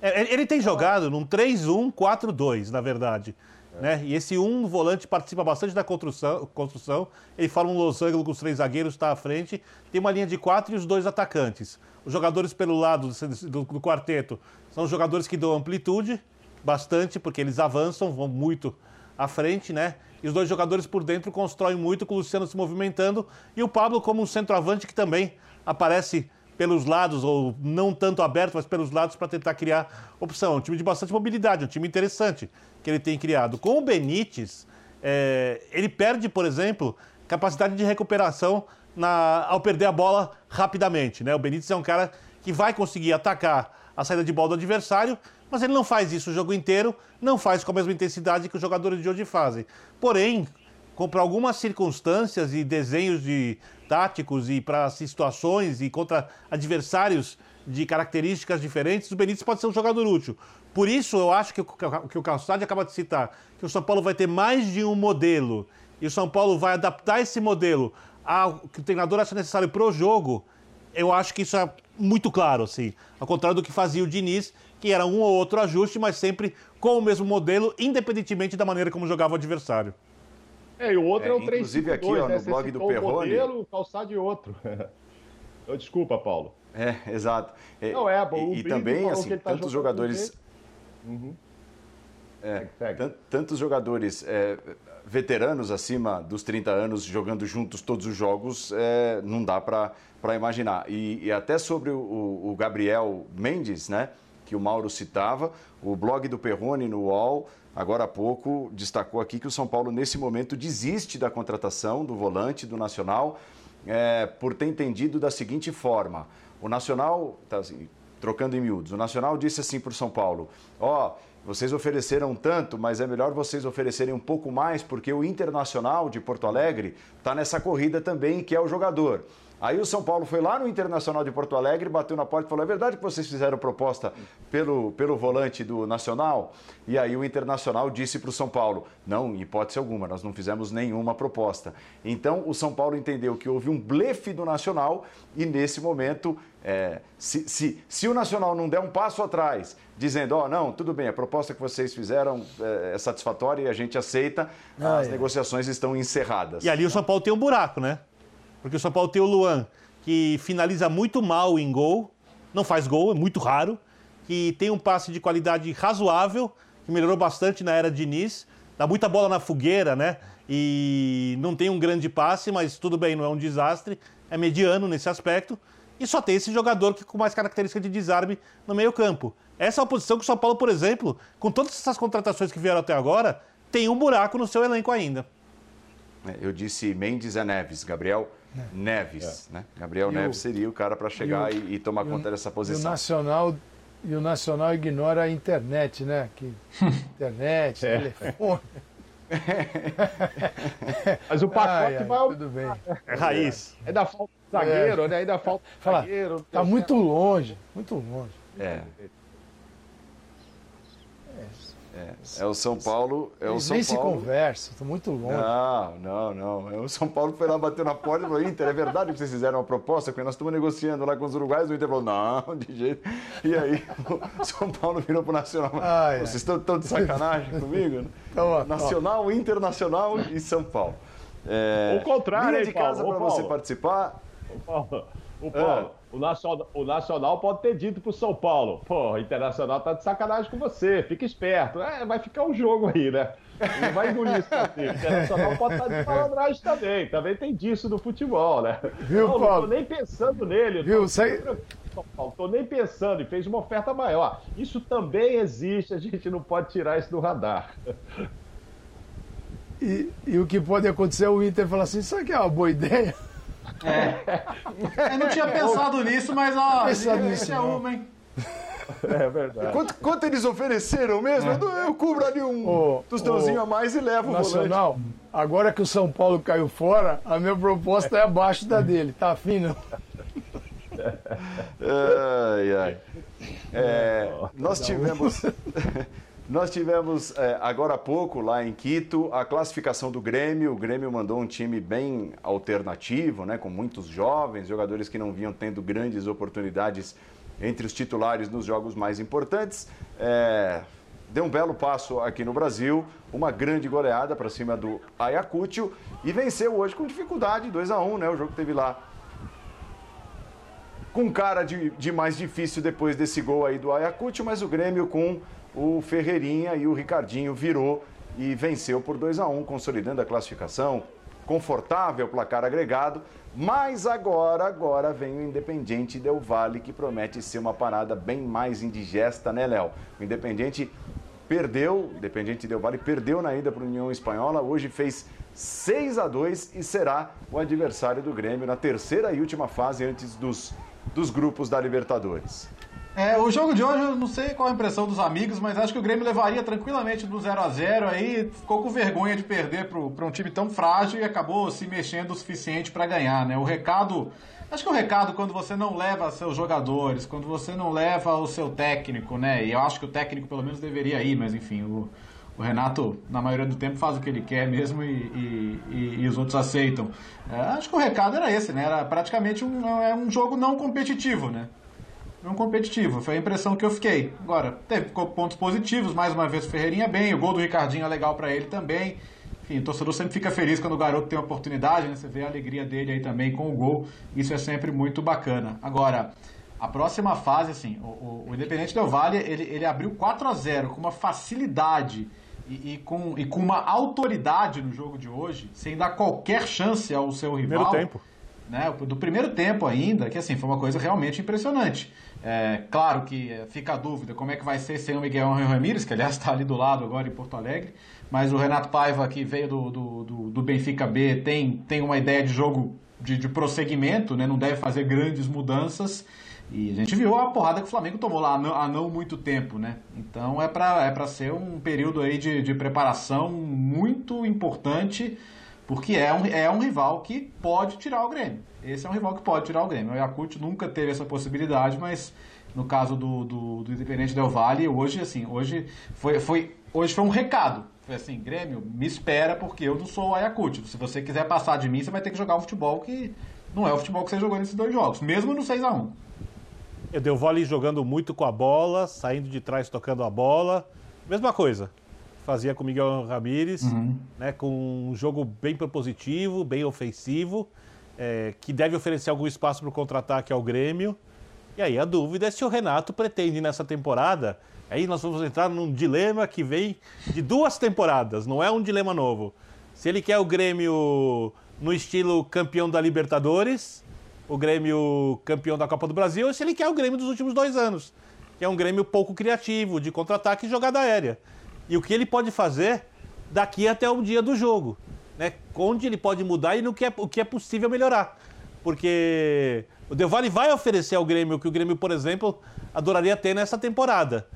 É, ele tem jogado num 3-1-4-2, na verdade. Né? E esse um volante participa bastante da construção, construção. Ele forma um losango com os três zagueiros, está à frente. Tem uma linha de quatro e os dois atacantes. Os jogadores pelo lado do, do quarteto são jogadores que dão amplitude, bastante, porque eles avançam, vão muito à frente, né? E os dois jogadores por dentro constroem muito com o Luciano se movimentando e o Pablo como um centroavante que também aparece pelos lados, ou não tanto aberto, mas pelos lados para tentar criar opção. Um time de bastante mobilidade, um time interessante que ele tem criado. Com o Benítez, é, ele perde, por exemplo, capacidade de recuperação na, ao perder a bola rapidamente. Né? O Benítez é um cara que vai conseguir atacar a saída de bola do adversário mas ele não faz isso o jogo inteiro, não faz com a mesma intensidade que os jogadores de hoje fazem. Porém, para algumas circunstâncias e desenhos de táticos e para situações e contra adversários de características diferentes, o Benítez pode ser um jogador útil. Por isso, eu acho que o que o Calçade acaba de citar, que o São Paulo vai ter mais de um modelo e o São Paulo vai adaptar esse modelo ao que o treinador acha necessário para o jogo, eu acho que isso é muito claro, assim. Ao contrário do que fazia o Diniz, que era um ou outro ajuste, mas sempre com o mesmo modelo, independentemente da maneira como jogava o adversário. É, e o outro é, é o 3 Inclusive aqui, ó, né? no blog do Perrone... modelo, calçar de outro. (laughs) Desculpa, Paulo. É, exato. É, Não, é, e, e também, assim, tá tantos jogadores... Uhum. É, tantos jogadores é, veteranos acima dos 30 anos jogando juntos todos os jogos, é, não dá para imaginar. E, e, até sobre o, o Gabriel Mendes, né? que o Mauro citava, o blog do Perrone no UOL, agora há pouco, destacou aqui que o São Paulo, nesse momento, desiste da contratação do volante do Nacional é, por ter entendido da seguinte forma: o Nacional, tá assim, trocando em miúdos, o Nacional disse assim para o São Paulo: ó. Oh, vocês ofereceram tanto, mas é melhor vocês oferecerem um pouco mais, porque o Internacional de Porto Alegre está nessa corrida também, que é o jogador. Aí o São Paulo foi lá no Internacional de Porto Alegre, bateu na porta e falou: é verdade que vocês fizeram proposta pelo, pelo volante do Nacional? E aí o Internacional disse para o São Paulo: não, em hipótese alguma, nós não fizemos nenhuma proposta. Então o São Paulo entendeu que houve um blefe do Nacional e nesse momento, é, se, se, se o Nacional não der um passo atrás, dizendo: ó, oh, não, tudo bem, a proposta que vocês fizeram é, é satisfatória e a gente aceita, ah, as é. negociações estão encerradas. E ali o São Paulo tem um buraco, né? Porque o São Paulo tem o Luan, que finaliza muito mal em gol, não faz gol, é muito raro, que tem um passe de qualidade razoável, que melhorou bastante na era de Diniz, dá muita bola na fogueira, né? E não tem um grande passe, mas tudo bem, não é um desastre, é mediano nesse aspecto. e só tem esse jogador que, com mais característica de desarme no meio-campo. Essa é uma posição que o São Paulo, por exemplo, com todas essas contratações que vieram até agora, tem um buraco no seu elenco ainda. É, eu disse Mendes é Neves, Gabriel é. Neves. É. Né? Gabriel e Neves o, seria o cara para chegar e, o, e, tomar conta dessa posição. E o Nacional e o Nacional ignora a internet, né? Que, (laughs) internet, é. telefone. (laughs) Mas o pacote ai, ai, vai Tudo bem. É raiz. É da falta de zagueiro, é. né? Ainda falta Fala, zagueiro. Tá muito longe, muito longe. É. É, é o São Paulo. É o São nem Paulo... se conversa, estou muito longe. Não, não, não. É o São Paulo foi lá bater na porta e falou: Inter, é verdade que vocês fizeram uma proposta? Porque nós estamos negociando lá com os uruguaios. O Inter falou: não, de jeito. E aí o São Paulo virou para o Nacional. Ah, vocês estão tão de sacanagem comigo? Então, Nacional, ó. Internacional e São Paulo. É... O contrário, Linha de casa para você participar. O Paulo. O Paulo. É. O Nacional, o Nacional pode ter dito pro São Paulo, pô, o Internacional tá de sacanagem com você, fica esperto. É, vai ficar um jogo aí, né? Não vai engolir isso aqui. O Internacional pode estar tá de (laughs) malandragem também. Também tem disso no futebol, né? Viu, não, Paulo? Não tô nem pensando nele. Viu, tô, sei... Paulo, tô nem pensando e fez uma oferta maior. Isso também existe, a gente não pode tirar isso do radar. E, e o que pode acontecer é o Inter falar assim, isso aqui é uma boa ideia. É. Eu não tinha pensado nisso, mas ó, pensado nisso, é uma, hein? É verdade. Quanto, quanto eles ofereceram mesmo? É. Eu, eu, cubro ali um tostãozinho a mais e levo Nacional, o volante. agora que o São Paulo caiu fora, a minha proposta é abaixo da dele. Tá fino? (laughs) ai, ai. É, nós tivemos. (laughs) Nós tivemos é, agora há pouco lá em Quito a classificação do Grêmio. O Grêmio mandou um time bem alternativo, né, com muitos jovens, jogadores que não vinham tendo grandes oportunidades entre os titulares nos jogos mais importantes. É, deu um belo passo aqui no Brasil, uma grande goleada para cima do Ayacucho e venceu hoje com dificuldade, 2 a 1 né? O jogo teve lá com cara de, de mais difícil depois desse gol aí do Ayacucho, mas o Grêmio com o Ferreirinha e o Ricardinho virou e venceu por 2 a 1 consolidando a classificação. Confortável placar agregado, mas agora, agora vem o Independiente Del Valle, que promete ser uma parada bem mais indigesta, né, Léo? O Independiente perdeu, Independiente Del Valle perdeu na ida para a União Espanhola, hoje fez 6 a 2 e será o adversário do Grêmio na terceira e última fase antes dos, dos grupos da Libertadores. É, o jogo de hoje, eu não sei qual a impressão dos amigos, mas acho que o Grêmio levaria tranquilamente do 0 a 0 aí ficou com vergonha de perder para um time tão frágil e acabou se mexendo o suficiente para ganhar, né? O recado, acho que o recado quando você não leva seus jogadores, quando você não leva o seu técnico, né? E eu acho que o técnico pelo menos deveria ir, mas enfim, o, o Renato, na maioria do tempo, faz o que ele quer mesmo e, e, e, e os outros aceitam. É, acho que o recado era esse, né? Era praticamente um, é um jogo não competitivo, né? Um competitivo. Foi a impressão que eu fiquei. Agora, teve pontos positivos, mais uma vez o Ferreirinha bem, o gol do Ricardinho é legal para ele também. Enfim, o torcedor sempre fica feliz quando o garoto tem uma oportunidade, né? Você vê a alegria dele aí também com o gol. Isso é sempre muito bacana. Agora, a próxima fase, assim, o, o, o Independente Del Valle, ele, ele abriu 4 a 0 com uma facilidade e, e, com, e com uma autoridade no jogo de hoje, sem dar qualquer chance ao seu rival. Primeiro tempo. Né, do primeiro tempo ainda, que assim, foi uma coisa realmente impressionante. É, claro que fica a dúvida como é que vai ser sem o Miguel Ramírez, que aliás está (laughs) ali do lado agora em Porto Alegre, mas o Renato Paiva, que veio do, do, do, do Benfica B, tem, tem uma ideia de jogo de, de prosseguimento, né? não deve fazer grandes mudanças. E a gente viu a porrada que o Flamengo tomou lá há não, há não muito tempo, né? Então é para é ser um período aí de, de preparação muito importante, porque é um, é um rival que pode tirar o Grêmio. Esse é um rival que pode tirar o Grêmio. O Yakult nunca teve essa possibilidade, mas no caso do, do, do Independente Del Vale, hoje, assim, hoje foi, foi, hoje foi um recado. Foi assim, Grêmio, me espera porque eu não sou o Ayacucho. Se você quiser passar de mim, você vai ter que jogar um futebol que não é o futebol que você jogou nesses dois jogos, mesmo no 6 a 1 Eu dei o vale jogando muito com a bola, saindo de trás tocando a bola. Mesma coisa. Fazia com o Miguel Ramírez, uhum. né, com um jogo bem propositivo, bem ofensivo é, que deve oferecer algum espaço para o contra-ataque ao Grêmio. E aí a dúvida é se o Renato pretende nessa temporada. Aí nós vamos entrar num dilema que vem de duas temporadas, não é um dilema novo. Se ele quer o Grêmio no estilo campeão da Libertadores, o Grêmio campeão da Copa do Brasil ou se ele quer o Grêmio dos últimos dois anos, que é um Grêmio pouco criativo, de contra-ataque e jogada aérea. E o que ele pode fazer daqui até o dia do jogo, né? Onde ele pode mudar e no que é, o que é possível melhorar. Porque o Del Valle vai oferecer ao Grêmio o que o Grêmio, por exemplo, adoraria ter nessa temporada.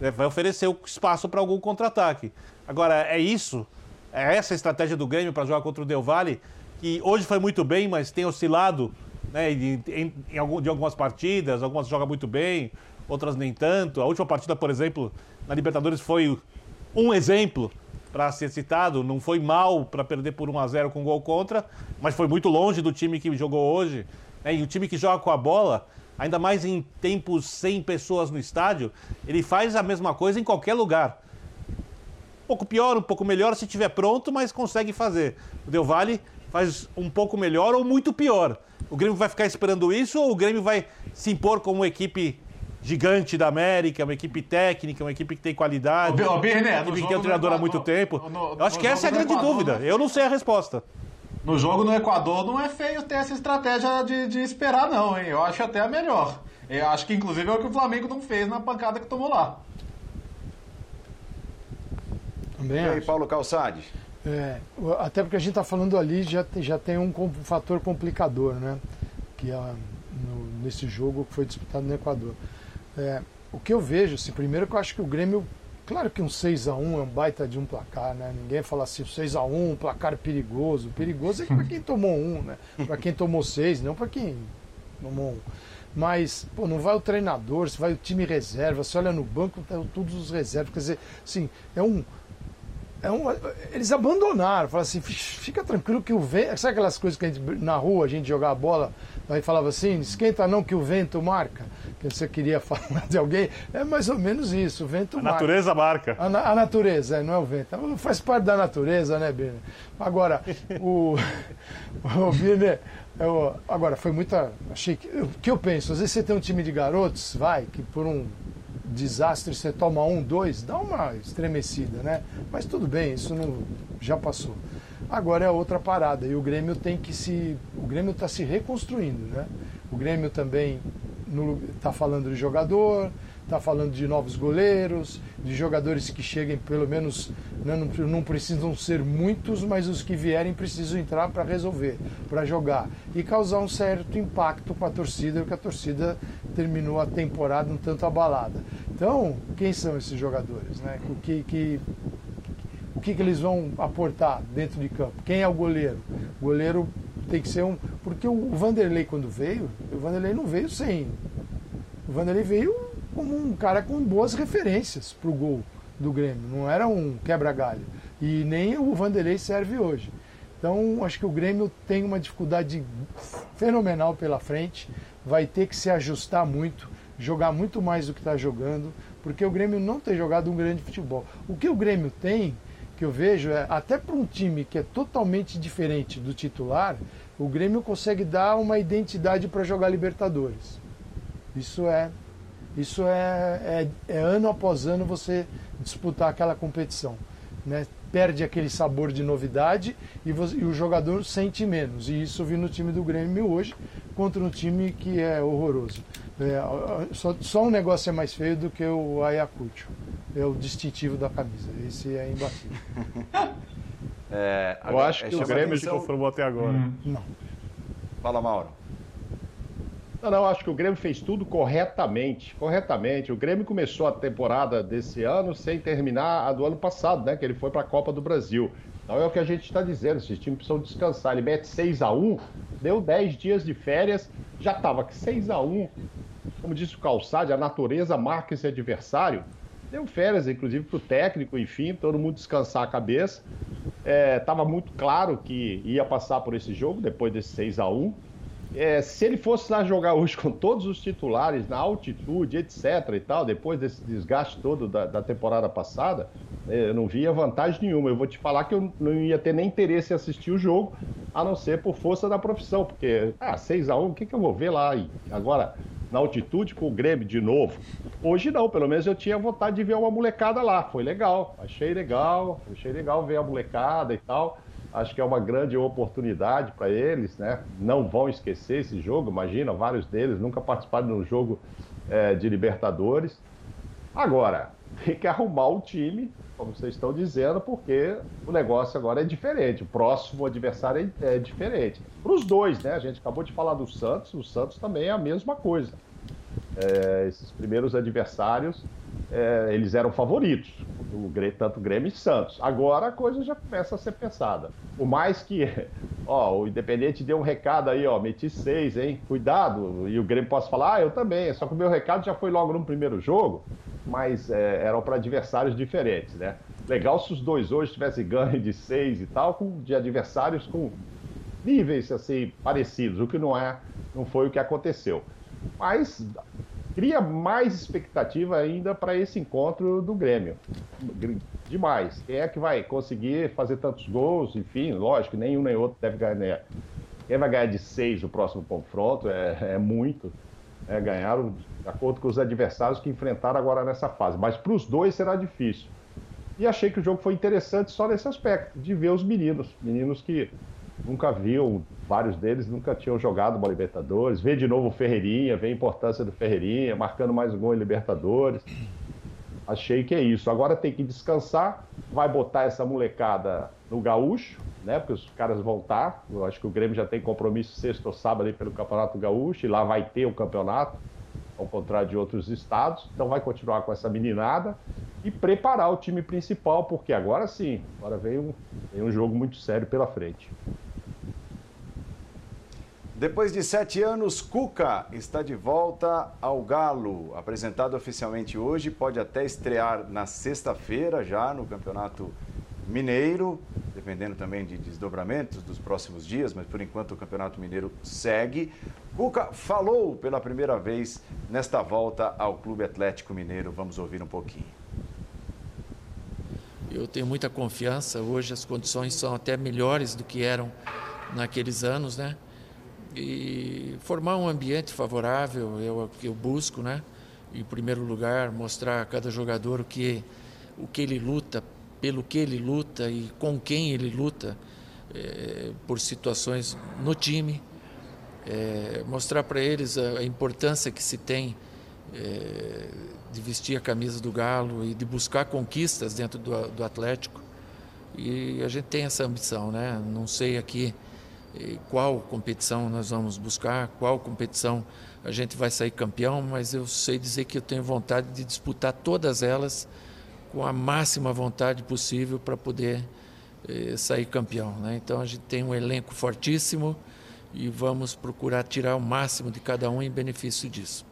Né? Vai oferecer o espaço para algum contra-ataque. Agora, é isso? É essa a estratégia do Grêmio para jogar contra o Del Valle, que hoje foi muito bem, mas tem oscilado né, em, em, em algum, de algumas partidas, algumas joga muito bem, outras nem tanto. A última partida, por exemplo, na Libertadores foi um exemplo para ser citado, não foi mal para perder por 1 a 0 com gol contra, mas foi muito longe do time que jogou hoje. Né? E o time que joga com a bola, ainda mais em tempos sem pessoas no estádio, ele faz a mesma coisa em qualquer lugar. Um pouco pior, um pouco melhor se tiver pronto, mas consegue fazer. O Del Valle faz um pouco melhor ou muito pior. O Grêmio vai ficar esperando isso ou o Grêmio vai se impor como equipe gigante da América, uma equipe técnica, uma equipe que tem qualidade, Ô, Birner, uma equipe que é um treinador há muito tempo? no- Eu acho no que essa é a grande Equador, dúvida. né? Eu não sei a resposta. No jogo no Equador não é feio ter essa estratégia de, de esperar, não, hein? Eu acho até a melhor. Eu acho que inclusive é o que o Flamengo não fez na pancada que tomou lá. Também E aí, acho. Paulo Calçade? É, o- até porque a gente está falando ali já tem, já tem um fator complicador, né? Que é no- nesse jogo que foi disputado no Equador. É, o que eu vejo, assim, primeiro que eu acho que o Grêmio, claro que um 6 a 1 é um baita de um placar, né? Ninguém fala assim, 6 a 1 um placar perigoso. Perigoso é para quem (laughs) tomou um, né? Para quem tomou seis, não para quem tomou um. Mas, pô, não vai o treinador, você vai o time reserva, você olha no banco, tá todos os reservas, quer dizer, assim, é um, é um, eles abandonaram, falaram assim, "Fix, fica tranquilo que o vento. Sabe aquelas coisas que a gente, na rua a gente jogava bola, aí falava assim, esquenta não que o vento marca? Que você queria (laughs) falar de alguém. É mais ou menos isso, o vento A marca. natureza marca. A, na- a natureza, é, não é o vento. Faz parte da natureza, né, Birner? Agora, o, (laughs) o Birner, eu- agora, foi muita. Achei que. O que eu penso? Às vezes você tem um time de garotos, vai, que por um desastre você toma um, dois, dá uma estremecida, né? Mas tudo bem, isso não, já passou. Agora é outra parada e o Grêmio tem que se. O Grêmio está se reconstruindo, né? O Grêmio também está falando de jogador, está falando de novos goleiros, de jogadores que cheguem, pelo menos, né, não, não precisam ser muitos, mas os que vierem precisam entrar para resolver, para jogar e causar um certo impacto com a torcida, porque a torcida terminou a temporada um tanto abalada. Então, quem são esses jogadores? Né? Que, que, o que, que eles vão aportar dentro de campo? Quem é o goleiro? O goleiro tem que ser um. Porque o Vanderlei, quando veio, o Vanderlei não veio sem. O Vanderlei veio como um cara com boas referências para o gol do Grêmio. Não era um quebra-galho. E nem o Vanderlei serve hoje. Então, acho que o Grêmio tem uma dificuldade fenomenal pela frente. Vai ter que se ajustar muito, jogar muito mais do que está jogando, porque o Grêmio não tem jogado um grande futebol. O que o Grêmio tem, que eu vejo, é até para um time que é totalmente diferente do titular, o Grêmio consegue dar uma identidade para jogar Libertadores. Isso é isso é, é, é ano após ano você disputar aquela competição. Né? Perde aquele sabor de novidade e, você- e o jogador sente menos. E isso vi no time do Grêmio hoje contra um time que é horroroso. É, só, só um negócio é mais feio do que o Ayacucho. É o distintivo da camisa. Esse é imbatível. (laughs) É, Eu acho que é, o Grêmio Se atenção- conformou até agora. Não. Fala, Mauro. Não, não, acho que o Grêmio fez tudo corretamente. Corretamente. O Grêmio começou a temporada desse ano sem terminar a do ano passado, né? Que ele foi para a Copa do Brasil. Então é o que a gente está dizendo. Esses times precisam descansar. Ele mete 6 a 1 deu 10 dias de férias, já estava 6 a 1 Como disse o Calçade, a natureza marca esse adversário. Deu férias, inclusive, para o técnico, enfim, todo mundo descansar a cabeça. Estava muito claro que ia passar por esse jogo, depois desse 6 a 1 é, se ele fosse lá jogar hoje (laughs) com todos os titulares, na altitude, etc. e tal, depois desse desgaste todo da, da temporada passada, é, eu não via vantagem nenhuma. Eu vou te falar que eu não ia ter nem interesse em assistir o jogo, a não ser por força da profissão, porque, ah, 6x1, o que, que eu vou ver lá? Agora, na altitude com o Grêmio de novo. Hoje não, pelo menos eu tinha vontade de ver uma molecada lá. Foi legal, achei legal, achei legal ver a molecada e tal. Acho que é uma grande oportunidade para eles, né? Não vão esquecer esse jogo. Imagina, vários deles nunca participaram de um jogo é, de Libertadores. Agora, tem que arrumar o time, como vocês estão dizendo, porque o negócio agora é diferente. O próximo adversário é, é diferente. Para os dois, né? A gente acabou de falar do Santos, o Santos também é a mesma coisa. É, esses primeiros adversários, é, eles eram favoritos, o, tanto Grêmio e Santos. Agora a coisa já começa a ser pensada. Por mais que, (laughs) ó, o Independente deu um recado aí, ó, meti seis, hein? Cuidado. E o Grêmio possa falar, ah, eu também. Só que o meu recado já foi logo no primeiro jogo, mas é, eram para adversários diferentes, né? Legal se os dois hoje tivessem ganho de seis e tal, com, de adversários com níveis assim parecidos, o que não é, não foi o que aconteceu. Mas cria mais expectativa ainda para esse encontro do Grêmio. Demais. Quem é que vai conseguir fazer tantos gols? Enfim, lógico, nenhum nem outro deve ganhar. Quem vai ganhar de seis no próximo confronto é, é muito. É, ganharam de acordo com os adversários que enfrentaram agora nessa fase. Mas para os dois será difícil. E achei que o jogo foi interessante só nesse aspecto, de ver os meninos. Meninos que nunca viam, vários deles nunca tinham jogado uma Libertadores. Vê de novo o Ferreirinha, vê a importância do Ferreirinha, marcando mais um gol em Libertadores. Achei que é isso. Agora tem que descansar, vai botar essa molecada no gaúcho, né? Porque os caras vão estar. Eu acho que o Grêmio já tem compromisso sexto ou sábado aí pelo Campeonato Gaúcho, e lá vai ter o campeonato, ao contrário de outros estados. Então vai continuar com essa meninada e preparar o time principal, porque agora sim, agora vem um, vem um jogo muito sério pela frente. Depois de sete anos, Cuca está de volta ao Galo. Apresentado oficialmente hoje, pode até estrear na sexta-feira já no Campeonato Mineiro, dependendo também de desdobramentos dos próximos dias, mas por enquanto o Campeonato Mineiro segue. Cuca falou pela primeira vez nesta volta ao Clube Atlético Mineiro. Vamos ouvir um pouquinho. Eu tenho muita confiança. Hoje as condições são até melhores do que eram naqueles anos, né? e formar um ambiente favorável eu eu busco né em primeiro lugar mostrar a cada jogador o que o que ele luta pelo que ele luta e com quem ele luta é, por situações no time é, mostrar para eles a, a, importância que se tem é, de vestir a camisa do galo e de buscar conquistas dentro do, do Atlético. E a gente tem essa ambição né? Não sei aqui qual competição nós vamos buscar, qual competição a gente vai sair campeão, mas eu sei dizer que eu tenho vontade de disputar todas elas com a máxima vontade possível para poder eh, sair campeão. Né? Então a gente tem um elenco fortíssimo e vamos procurar tirar o máximo de cada um em benefício disso.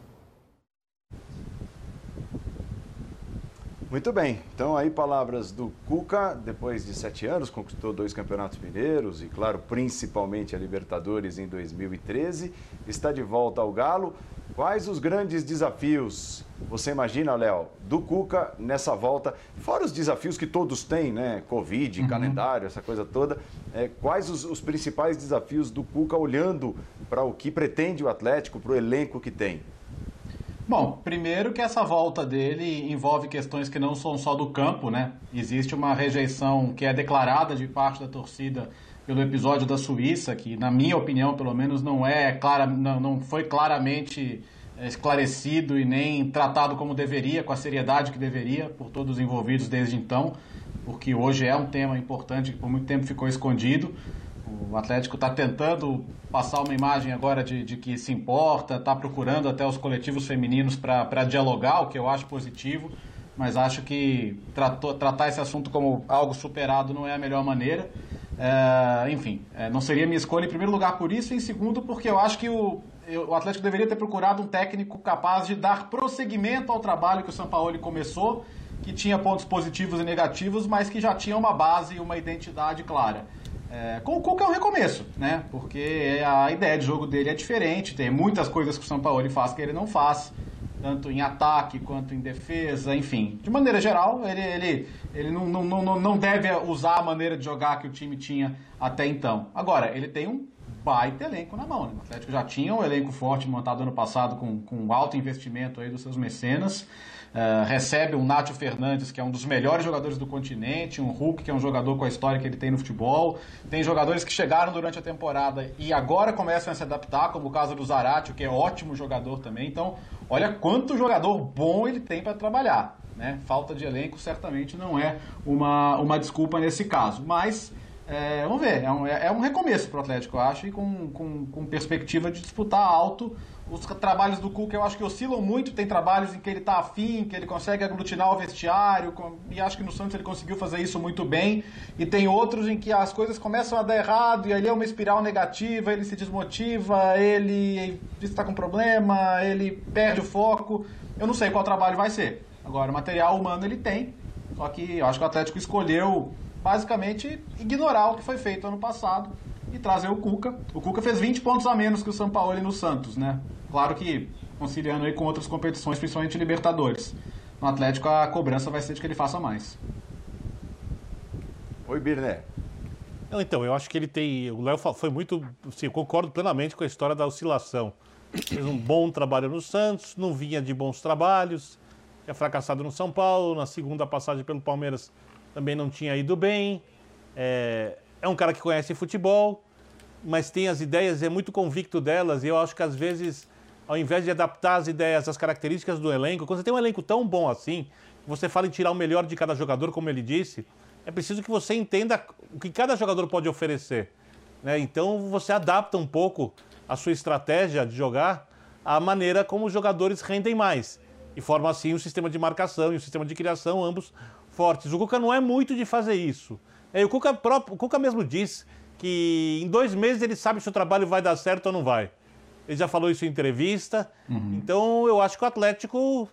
Muito bem, então aí palavras do Cuca, depois de sete anos, conquistou dois campeonatos mineiros e, claro, principalmente a Libertadores em 2013, está de volta ao Galo. Quais os grandes desafios, você imagina, Léo, do Cuca nessa volta? Fora os desafios que todos têm, né? Covid, uhum. calendário, essa coisa toda. É, quais os, os principais desafios do Cuca olhando para o que pretende o Atlético, para o elenco que tem? Bom, primeiro que essa volta dele envolve questões que não são só do campo, né? Existe uma rejeição que é declarada de parte da torcida pelo episódio da Suíça, que na minha opinião, pelo menos, não é clara, não, não foi claramente é, esclarecido e nem tratado como deveria, com a seriedade que deveria por todos os envolvidos desde então, porque hoje é um tema importante que por muito tempo ficou escondido. O Atlético está tentando passar uma imagem agora de, de que se importa, está procurando até os coletivos femininos para dialogar, o que eu acho positivo, mas acho que tratou, tratar esse assunto como algo superado não é a melhor maneira. É, enfim, é, não seria minha escolha em primeiro lugar por isso, e em segundo porque eu acho que o, o Atlético deveria ter procurado um técnico capaz de dar prosseguimento ao trabalho que o São Paulo começou, que tinha pontos positivos e negativos, mas que já tinha uma base e uma identidade clara. É, com o Cuca é um recomeço, né? Porque a ideia de jogo dele é diferente, tem muitas coisas que o São Paulo faz que ele não faz, tanto em ataque quanto em defesa, enfim. De maneira geral, ele, ele, ele não, não, não, não deve usar a maneira de jogar que o time tinha até então. Agora, ele tem um baita elenco na mão. Né? O Atlético já tinha um elenco forte montado ano passado com, com alto investimento aí dos seus mecenas. Uh, recebe um Nátio Fernandes, que é um dos melhores jogadores do continente, um Hulk, que é um jogador com a história que ele tem no futebol. Tem jogadores que chegaram durante a temporada e agora começam a se adaptar, como o caso do Zaratio, que é ótimo jogador também. Então, olha quanto jogador bom ele tem para trabalhar. Né? Falta de elenco certamente não é uma, uma desculpa nesse caso. Mas é, vamos ver, é um, é, é um recomeço para o Atlético, eu acho, e com, com, com, perspectiva de disputar alto. Os trabalhos do Cuca eu acho que oscilam muito, tem trabalhos em que ele está afim, que ele consegue aglutinar o vestiário, e acho que no Santos ele conseguiu fazer isso muito bem. E tem outros em que as coisas começam a dar errado, e ali é uma espiral negativa, ele se desmotiva, ele está com problema, ele perde o foco. Eu não sei qual trabalho vai ser. Agora, material humano ele tem, só que eu acho que o Atlético escolheu basicamente ignorar o que foi feito ano passado e trazer o Cuca. O Cuca fez 20 pontos a menos que o São Paulo no Santos, né? Claro que conciliando aí com outras competições, principalmente Libertadores. No Atlético a cobrança vai ser de que ele faça mais. Oi, Birné. Então, eu acho que ele tem. O Léo foi muito. Sim, eu concordo plenamente com a história da oscilação. Fez um bom trabalho no Santos, não vinha de bons trabalhos, é fracassado no São Paulo, na segunda passagem pelo Palmeiras também não tinha ido bem. É, é um cara que conhece futebol, mas tem as ideias, é muito convicto delas, e eu acho que às vezes, ao invés de adaptar as ideias às características do elenco, quando você tem um elenco tão bom assim, você fala em tirar o melhor de cada jogador, como ele disse, é preciso que você entenda o que cada jogador pode oferecer. Né? Então você adapta um pouco a sua estratégia de jogar à maneira como os jogadores rendem mais. E forma assim um sistema de marcação e um sistema de criação, ambos fortes. O Cuca não é muito de fazer isso. É, o, Cuca próprio, o Cuca mesmo diz que em dois meses ele sabe se o trabalho vai dar certo ou não vai. Ele já falou isso em entrevista. Uhum. Então eu acho que o Atlético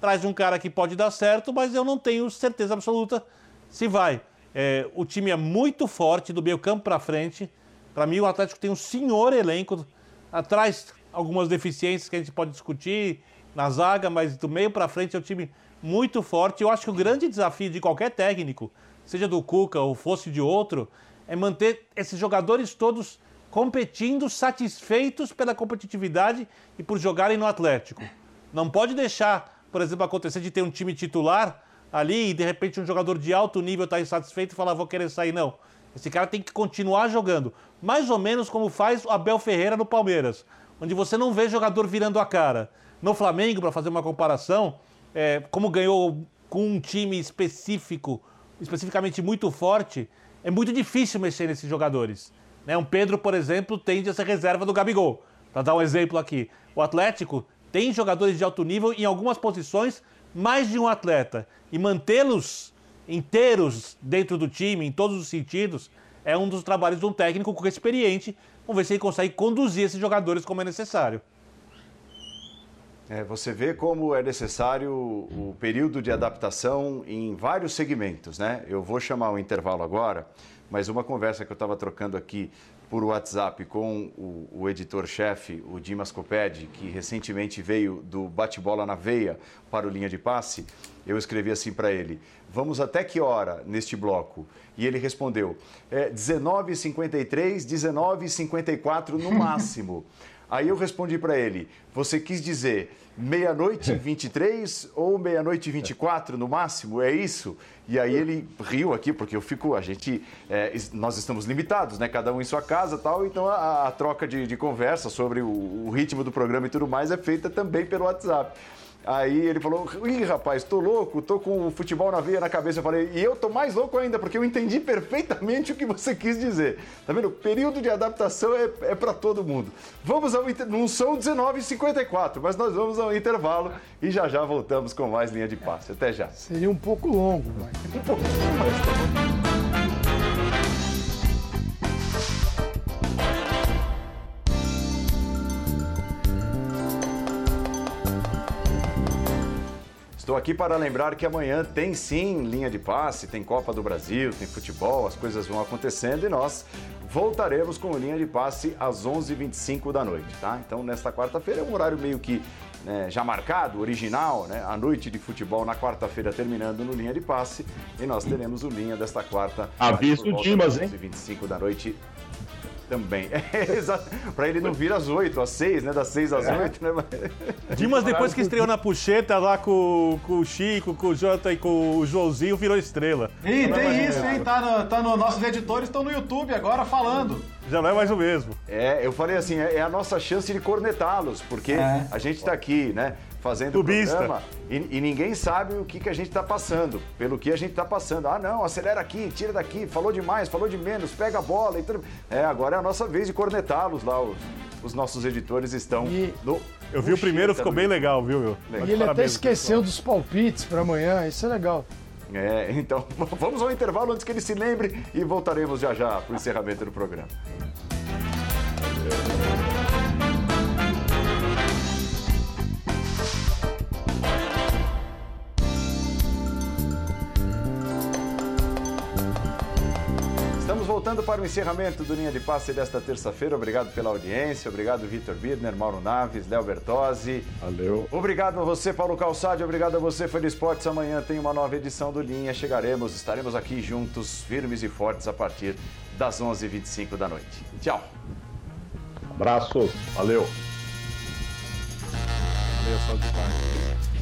traz um cara que pode dar certo, mas eu não tenho certeza absoluta se vai. É, o time é muito forte do meio campo para frente. Para mim, o Atlético tem um senhor elenco. Atrás, algumas deficiências que a gente pode discutir na zaga, mas do meio para frente é um time muito forte. Eu acho que o grande desafio de qualquer técnico, seja do Cuca ou fosse de outro, é manter esses jogadores todos competindo, satisfeitos pela competitividade e por jogarem no Atlético. Não pode deixar, por exemplo, acontecer de ter um time titular ali e de repente um jogador de alto nível está insatisfeito e falar vou querer sair. Não. Esse cara tem que continuar jogando. Mais ou menos como faz o Abel Ferreira no Palmeiras, onde você não vê jogador virando a cara. No Flamengo, para fazer uma comparação, é, como ganhou com um time específico, especificamente muito forte, é muito difícil mexer nesses jogadores. Né? Um Pedro, por exemplo, tende a ser reserva do Gabigol. Para dar um exemplo aqui. O Atlético tem jogadores de alto nível em algumas posições, mais de um atleta. E mantê-los inteiros dentro do time, em todos os sentidos, é um dos trabalhos de um técnico experiente. Vamos ver se ele consegue conduzir esses jogadores como é necessário. É, você vê como é necessário o período de adaptação em vários segmentos, né? Eu vou chamar o intervalo agora, mas uma conversa que eu estava trocando aqui por WhatsApp com o, o editor-chefe, o Dimas Coped, que recentemente veio do Bate-Bola na Veia para o Linha de Passe, eu escrevi assim para ele: Vamos até que hora neste bloco? E ele respondeu: é, 19h53, 19h54 no máximo. (laughs) Aí eu respondi para ele: você quis dizer meia-noite (laughs) 23 ou meia-noite 24 no máximo? É isso? E aí ele riu aqui, porque eu fico, a gente, é, nós estamos limitados, né? Cada um em sua casa tal, então a, a troca de, de, conversa sobre o, o ritmo do programa e tudo mais é feita também pelo WhatsApp. Aí ele falou: Ih, rapaz, tô louco, tô com o futebol na veia na cabeça. Eu falei: E eu tô mais louco ainda, porque eu entendi perfeitamente o que você quis dizer. Tá vendo? O período de adaptação é, é para todo mundo. Vamos ao. Não são 19h54, mas nós vamos ao intervalo e já já voltamos com mais linha de passe. Até já. Seria um pouco longo, mas. (laughs) Um pouco, mas... Estou aqui para lembrar que amanhã tem sim linha de passe, tem Copa do Brasil, tem futebol, as coisas vão acontecendo e nós voltaremos com linha de passe às 11h25 da noite, tá? Então, nesta quarta-feira é um horário meio que né, já marcado, original, né? A noite de futebol na quarta-feira terminando no linha de passe e nós teremos o linha desta quarta. Aviso Dimas, hein? 11h25 da noite Também. (laughs) É, exato. Pra ele não vir às 8, às 6, né? Das 6 às É. 8, né? (laughs) Dimas, depois que estreou na (laughs) puxeta lá com, com o Chico, com o Jota e com o Joãozinho, virou estrela. Ih, Já não é mais tem o isso, mesmo. hein? Tá no, tá no- nossos editores estão no YouTube agora falando. Já não é mais o mesmo. É, eu falei assim, é é a nossa chance de cornetá-los, porque É. a gente tá aqui, né? Fazendo o Clubista. programa e, e ninguém sabe o que, que a gente tá passando, pelo que a gente tá passando. Ah, não, acelera aqui, tira daqui, falou demais, falou de menos, pega a bola e tudo. É, agora é a nossa vez de cornetá-los lá. Os, os nossos editores estão E- no. Eu vi o primeiro, ficou bem legal, viu, meu? Legal. E ele até esqueceu dos palpites para amanhã, isso é legal. É, então (laughs) vamos ao intervalo antes que ele se lembre e voltaremos já já para o encerramento do programa. Voltando para o encerramento do Linha de Passe desta terça-feira. Obrigado pela audiência, obrigado Vitor Birner, Mauro Naves, Léo Bertozzi. Valeu. Obrigado a você, Paulo Calçade. Obrigado a você, Fã de Esportes. Amanhã tem uma nova edição do Linha. Chegaremos, estaremos aqui juntos, firmes e fortes, a partir das 11h25 da noite. Tchau. Abraços. Valeu. Valeu, saúde e paz.